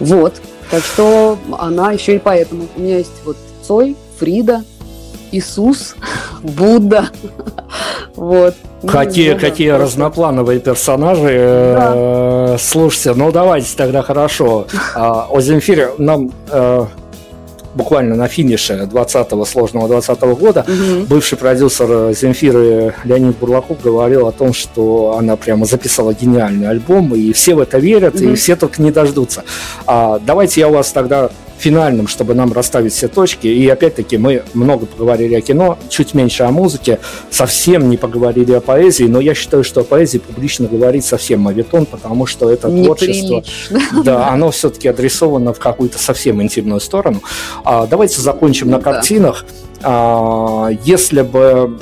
Вот. Так что она еще и поэтому. У меня есть вот Цой, Фрида, Иисус, Будда. Вот. Ну, какие, да, какие да, разноплановые персонажи. Да. Э, слушайте, ну давайте тогда хорошо. А, о Земфире нам э, буквально на финише 20-го сложного 20 -го года угу. бывший продюсер Земфиры Леонид Бурлаков говорил о том, что она прямо записала гениальный альбом, и все в это верят, угу. и все только не дождутся. А, давайте я у вас тогда финальным, чтобы нам расставить все точки. И опять-таки мы много поговорили о кино, чуть меньше о музыке, совсем не поговорили о поэзии, но я считаю, что о поэзии публично говорить совсем мавитон, потому что это творчество, да, оно все-таки адресовано в какую-то совсем интимную сторону. А, давайте закончим на картинах. А, если бы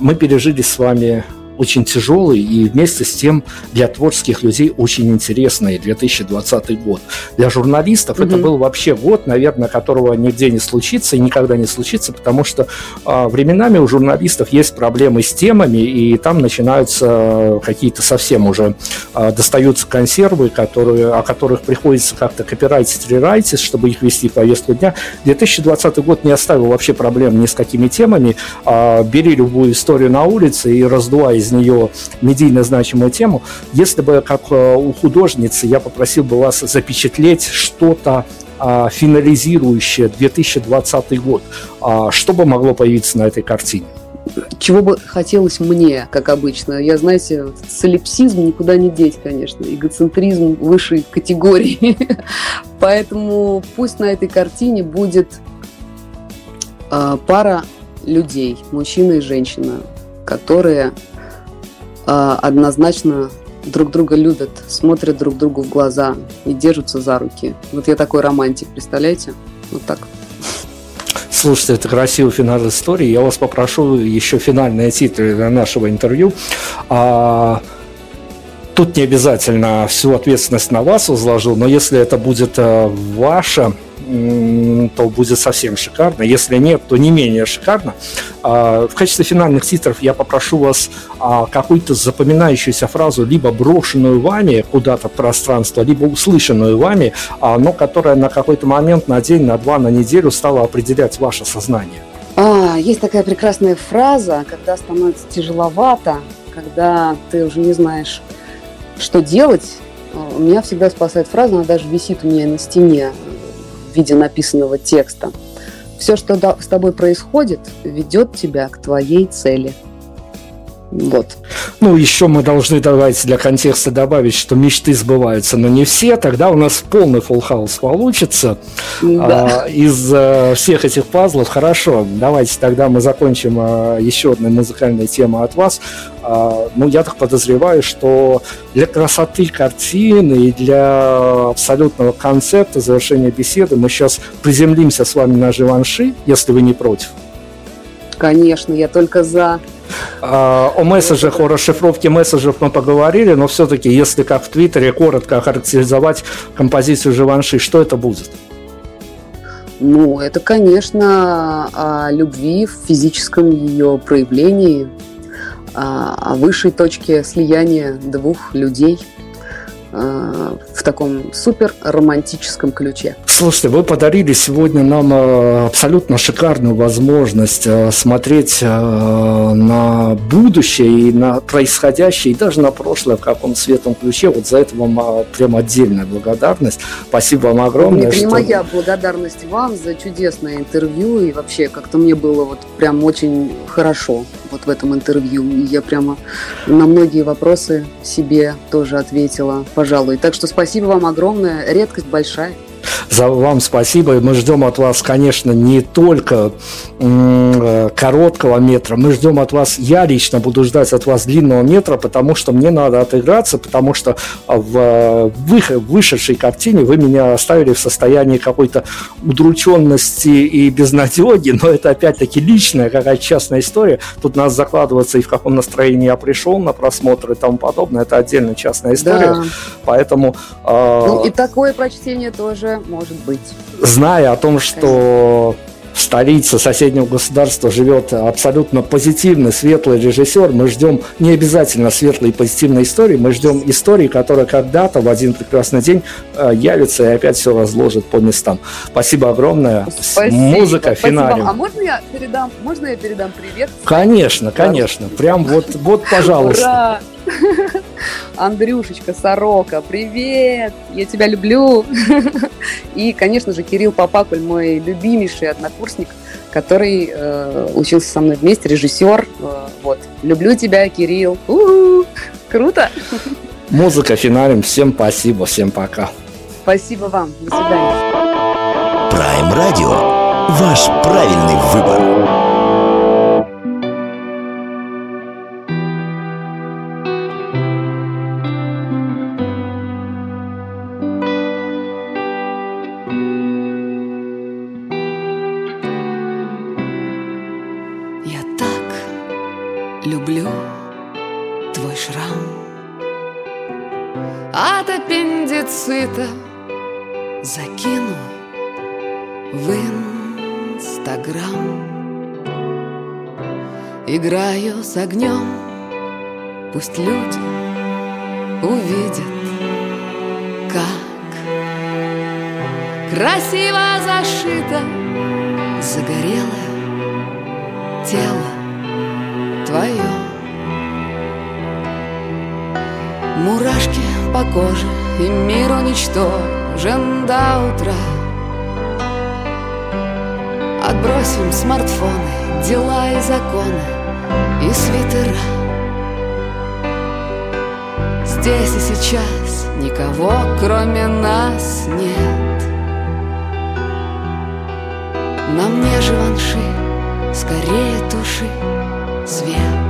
мы пережили с вами очень тяжелый и вместе с тем для творческих людей очень интересный 2020 год. Для журналистов mm-hmm. это был вообще год, наверное, которого нигде не случится и никогда не случится, потому что а, временами у журналистов есть проблемы с темами, и там начинаются какие-то совсем уже а, достаются консервы, которые, о которых приходится как-то копирайтить, рерайтить, чтобы их вести в повестку дня. 2020 год не оставил вообще проблем ни с какими темами. А, бери любую историю на улице и раздувай из нее медийно значимую тему. Если бы, как э, у художницы, я попросил бы вас запечатлеть что-то а, финализирующее 2020 год, а, что бы могло появиться на этой картине? чего бы хотелось мне, как обычно. Я, знаете, солипсизм никуда не деть, конечно, эгоцентризм высшей категории. Поэтому пусть на этой картине будет э, пара людей, мужчина и женщина, которые а, однозначно друг друга любят, смотрят друг другу в глаза и держатся за руки. Вот я такой романтик, представляете? Вот так. Слушайте, это красивый финал истории. Я вас попрошу еще финальные титры для нашего интервью. А, тут не обязательно всю ответственность на вас возложу, но если это будет а, ваша то будет совсем шикарно. Если нет, то не менее шикарно. А, в качестве финальных титров я попрошу вас а, какую-то запоминающуюся фразу, либо брошенную вами куда-то в пространство, либо услышанную вами, а, но которая на какой-то момент, на день, на два, на неделю стала определять ваше сознание. А, есть такая прекрасная фраза, когда становится тяжеловато, когда ты уже не знаешь, что делать, меня всегда спасает фраза, она даже висит у меня на стене в виде написанного текста. Все, что с тобой происходит, ведет тебя к твоей цели. Вот. Ну, еще мы должны давайте для контекста добавить, что мечты сбываются, но не все. Тогда у нас полный full house получится да. а, из а, всех этих пазлов. Хорошо, давайте тогда мы закончим а, еще одной музыкальной темой от вас. А, ну, я так подозреваю, что для красоты картины и для абсолютного концепта завершения беседы мы сейчас приземлимся с вами на Живанши, если вы не против. Конечно, я только за. А, о месседжах, о расшифровке месседжев мы поговорили, но все-таки, если как в Твиттере коротко охарактеризовать композицию Живанши, что это будет? Ну, это, конечно, о любви в физическом ее проявлении, о высшей точке слияния двух людей – в таком супер романтическом ключе. Слушайте, вы подарили сегодня нам э, абсолютно шикарную возможность э, смотреть на будущее и на происходящее, и даже на прошлое в каком светлом ключе. Вот за это вам прям отдельная благодарность. Спасибо вам огромное. Это не моя благодарность вам за чудесное интервью, и вообще как-то мне было вот прям очень хорошо вот в этом интервью. Я прямо на многие вопросы себе тоже ответила пожалуй. Так что спасибо вам огромное. Редкость большая. За вам спасибо. И мы ждем от вас, конечно, не только э, короткого метра. Мы ждем от вас, я лично буду ждать от вас длинного метра, потому что мне надо отыграться, потому что в вышедшей картине вы меня оставили в состоянии какой-то удрученности и безнадеги, но это опять-таки личная какая-то частная история. Тут нас закладываться и в каком настроении я пришел на просмотр и тому подобное. Это отдельно частная история. Да. Поэтому... Э, ну и такое прочтение тоже может быть. Зная о том, что столице соседнего государства живет абсолютно позитивный, светлый режиссер, мы ждем не обязательно светлой и позитивной истории, мы ждем истории, которая когда-то в один прекрасный день э, явится и опять все разложит по местам. Спасибо огромное. Спасибо. Музыка, финале. А можно я передам, можно я передам привет? Конечно, конечно. Прям вот, вот, пожалуйста. Ура! Андрюшечка, Сорока, привет! Я тебя люблю! И, конечно же, Кирилл Попакуль, мой любимейший однокурсник, который э, учился со мной вместе, режиссер. Э, вот. Люблю тебя, Кирилл. У-у-у! Круто! Музыка финалем. Всем спасибо, всем пока. Спасибо вам. До свидания. Прайм Радио. Ваш правильный выбор. С огнем, пусть люди увидят, как красиво зашито загорелое тело твое. Мурашки по коже И мир уничтожен до утра. Отбросим смартфоны, дела и законы И свитера Здесь и сейчас никого, кроме нас, нет. На мне же ванши, скорее туши свет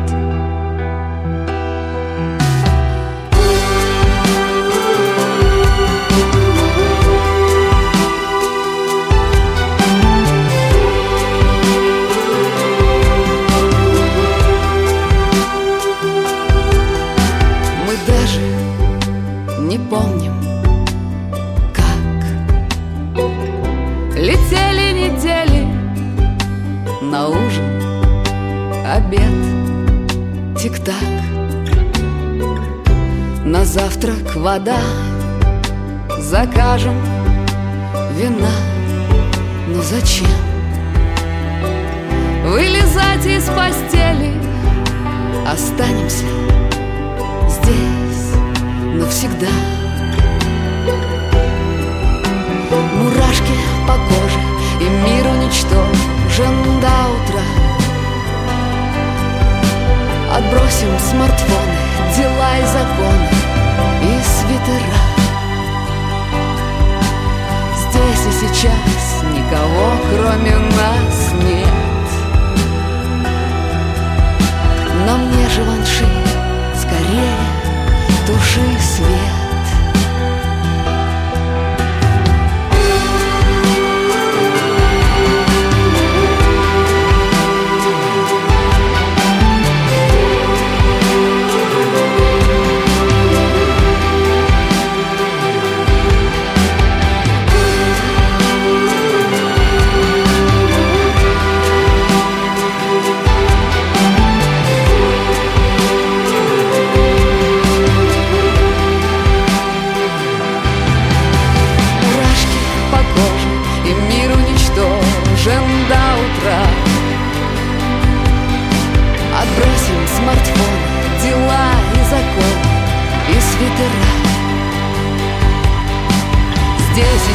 завтрак вода. Закажем вина. Но зачем? Вылезать из постели. Останемся здесь навсегда. Мурашки по коже И мир уничтожен до утра. Отбросим смартфоны, дела и законы и свитера. Здесь и сейчас никого, кроме нас, нет. Но мне же скорее туши свет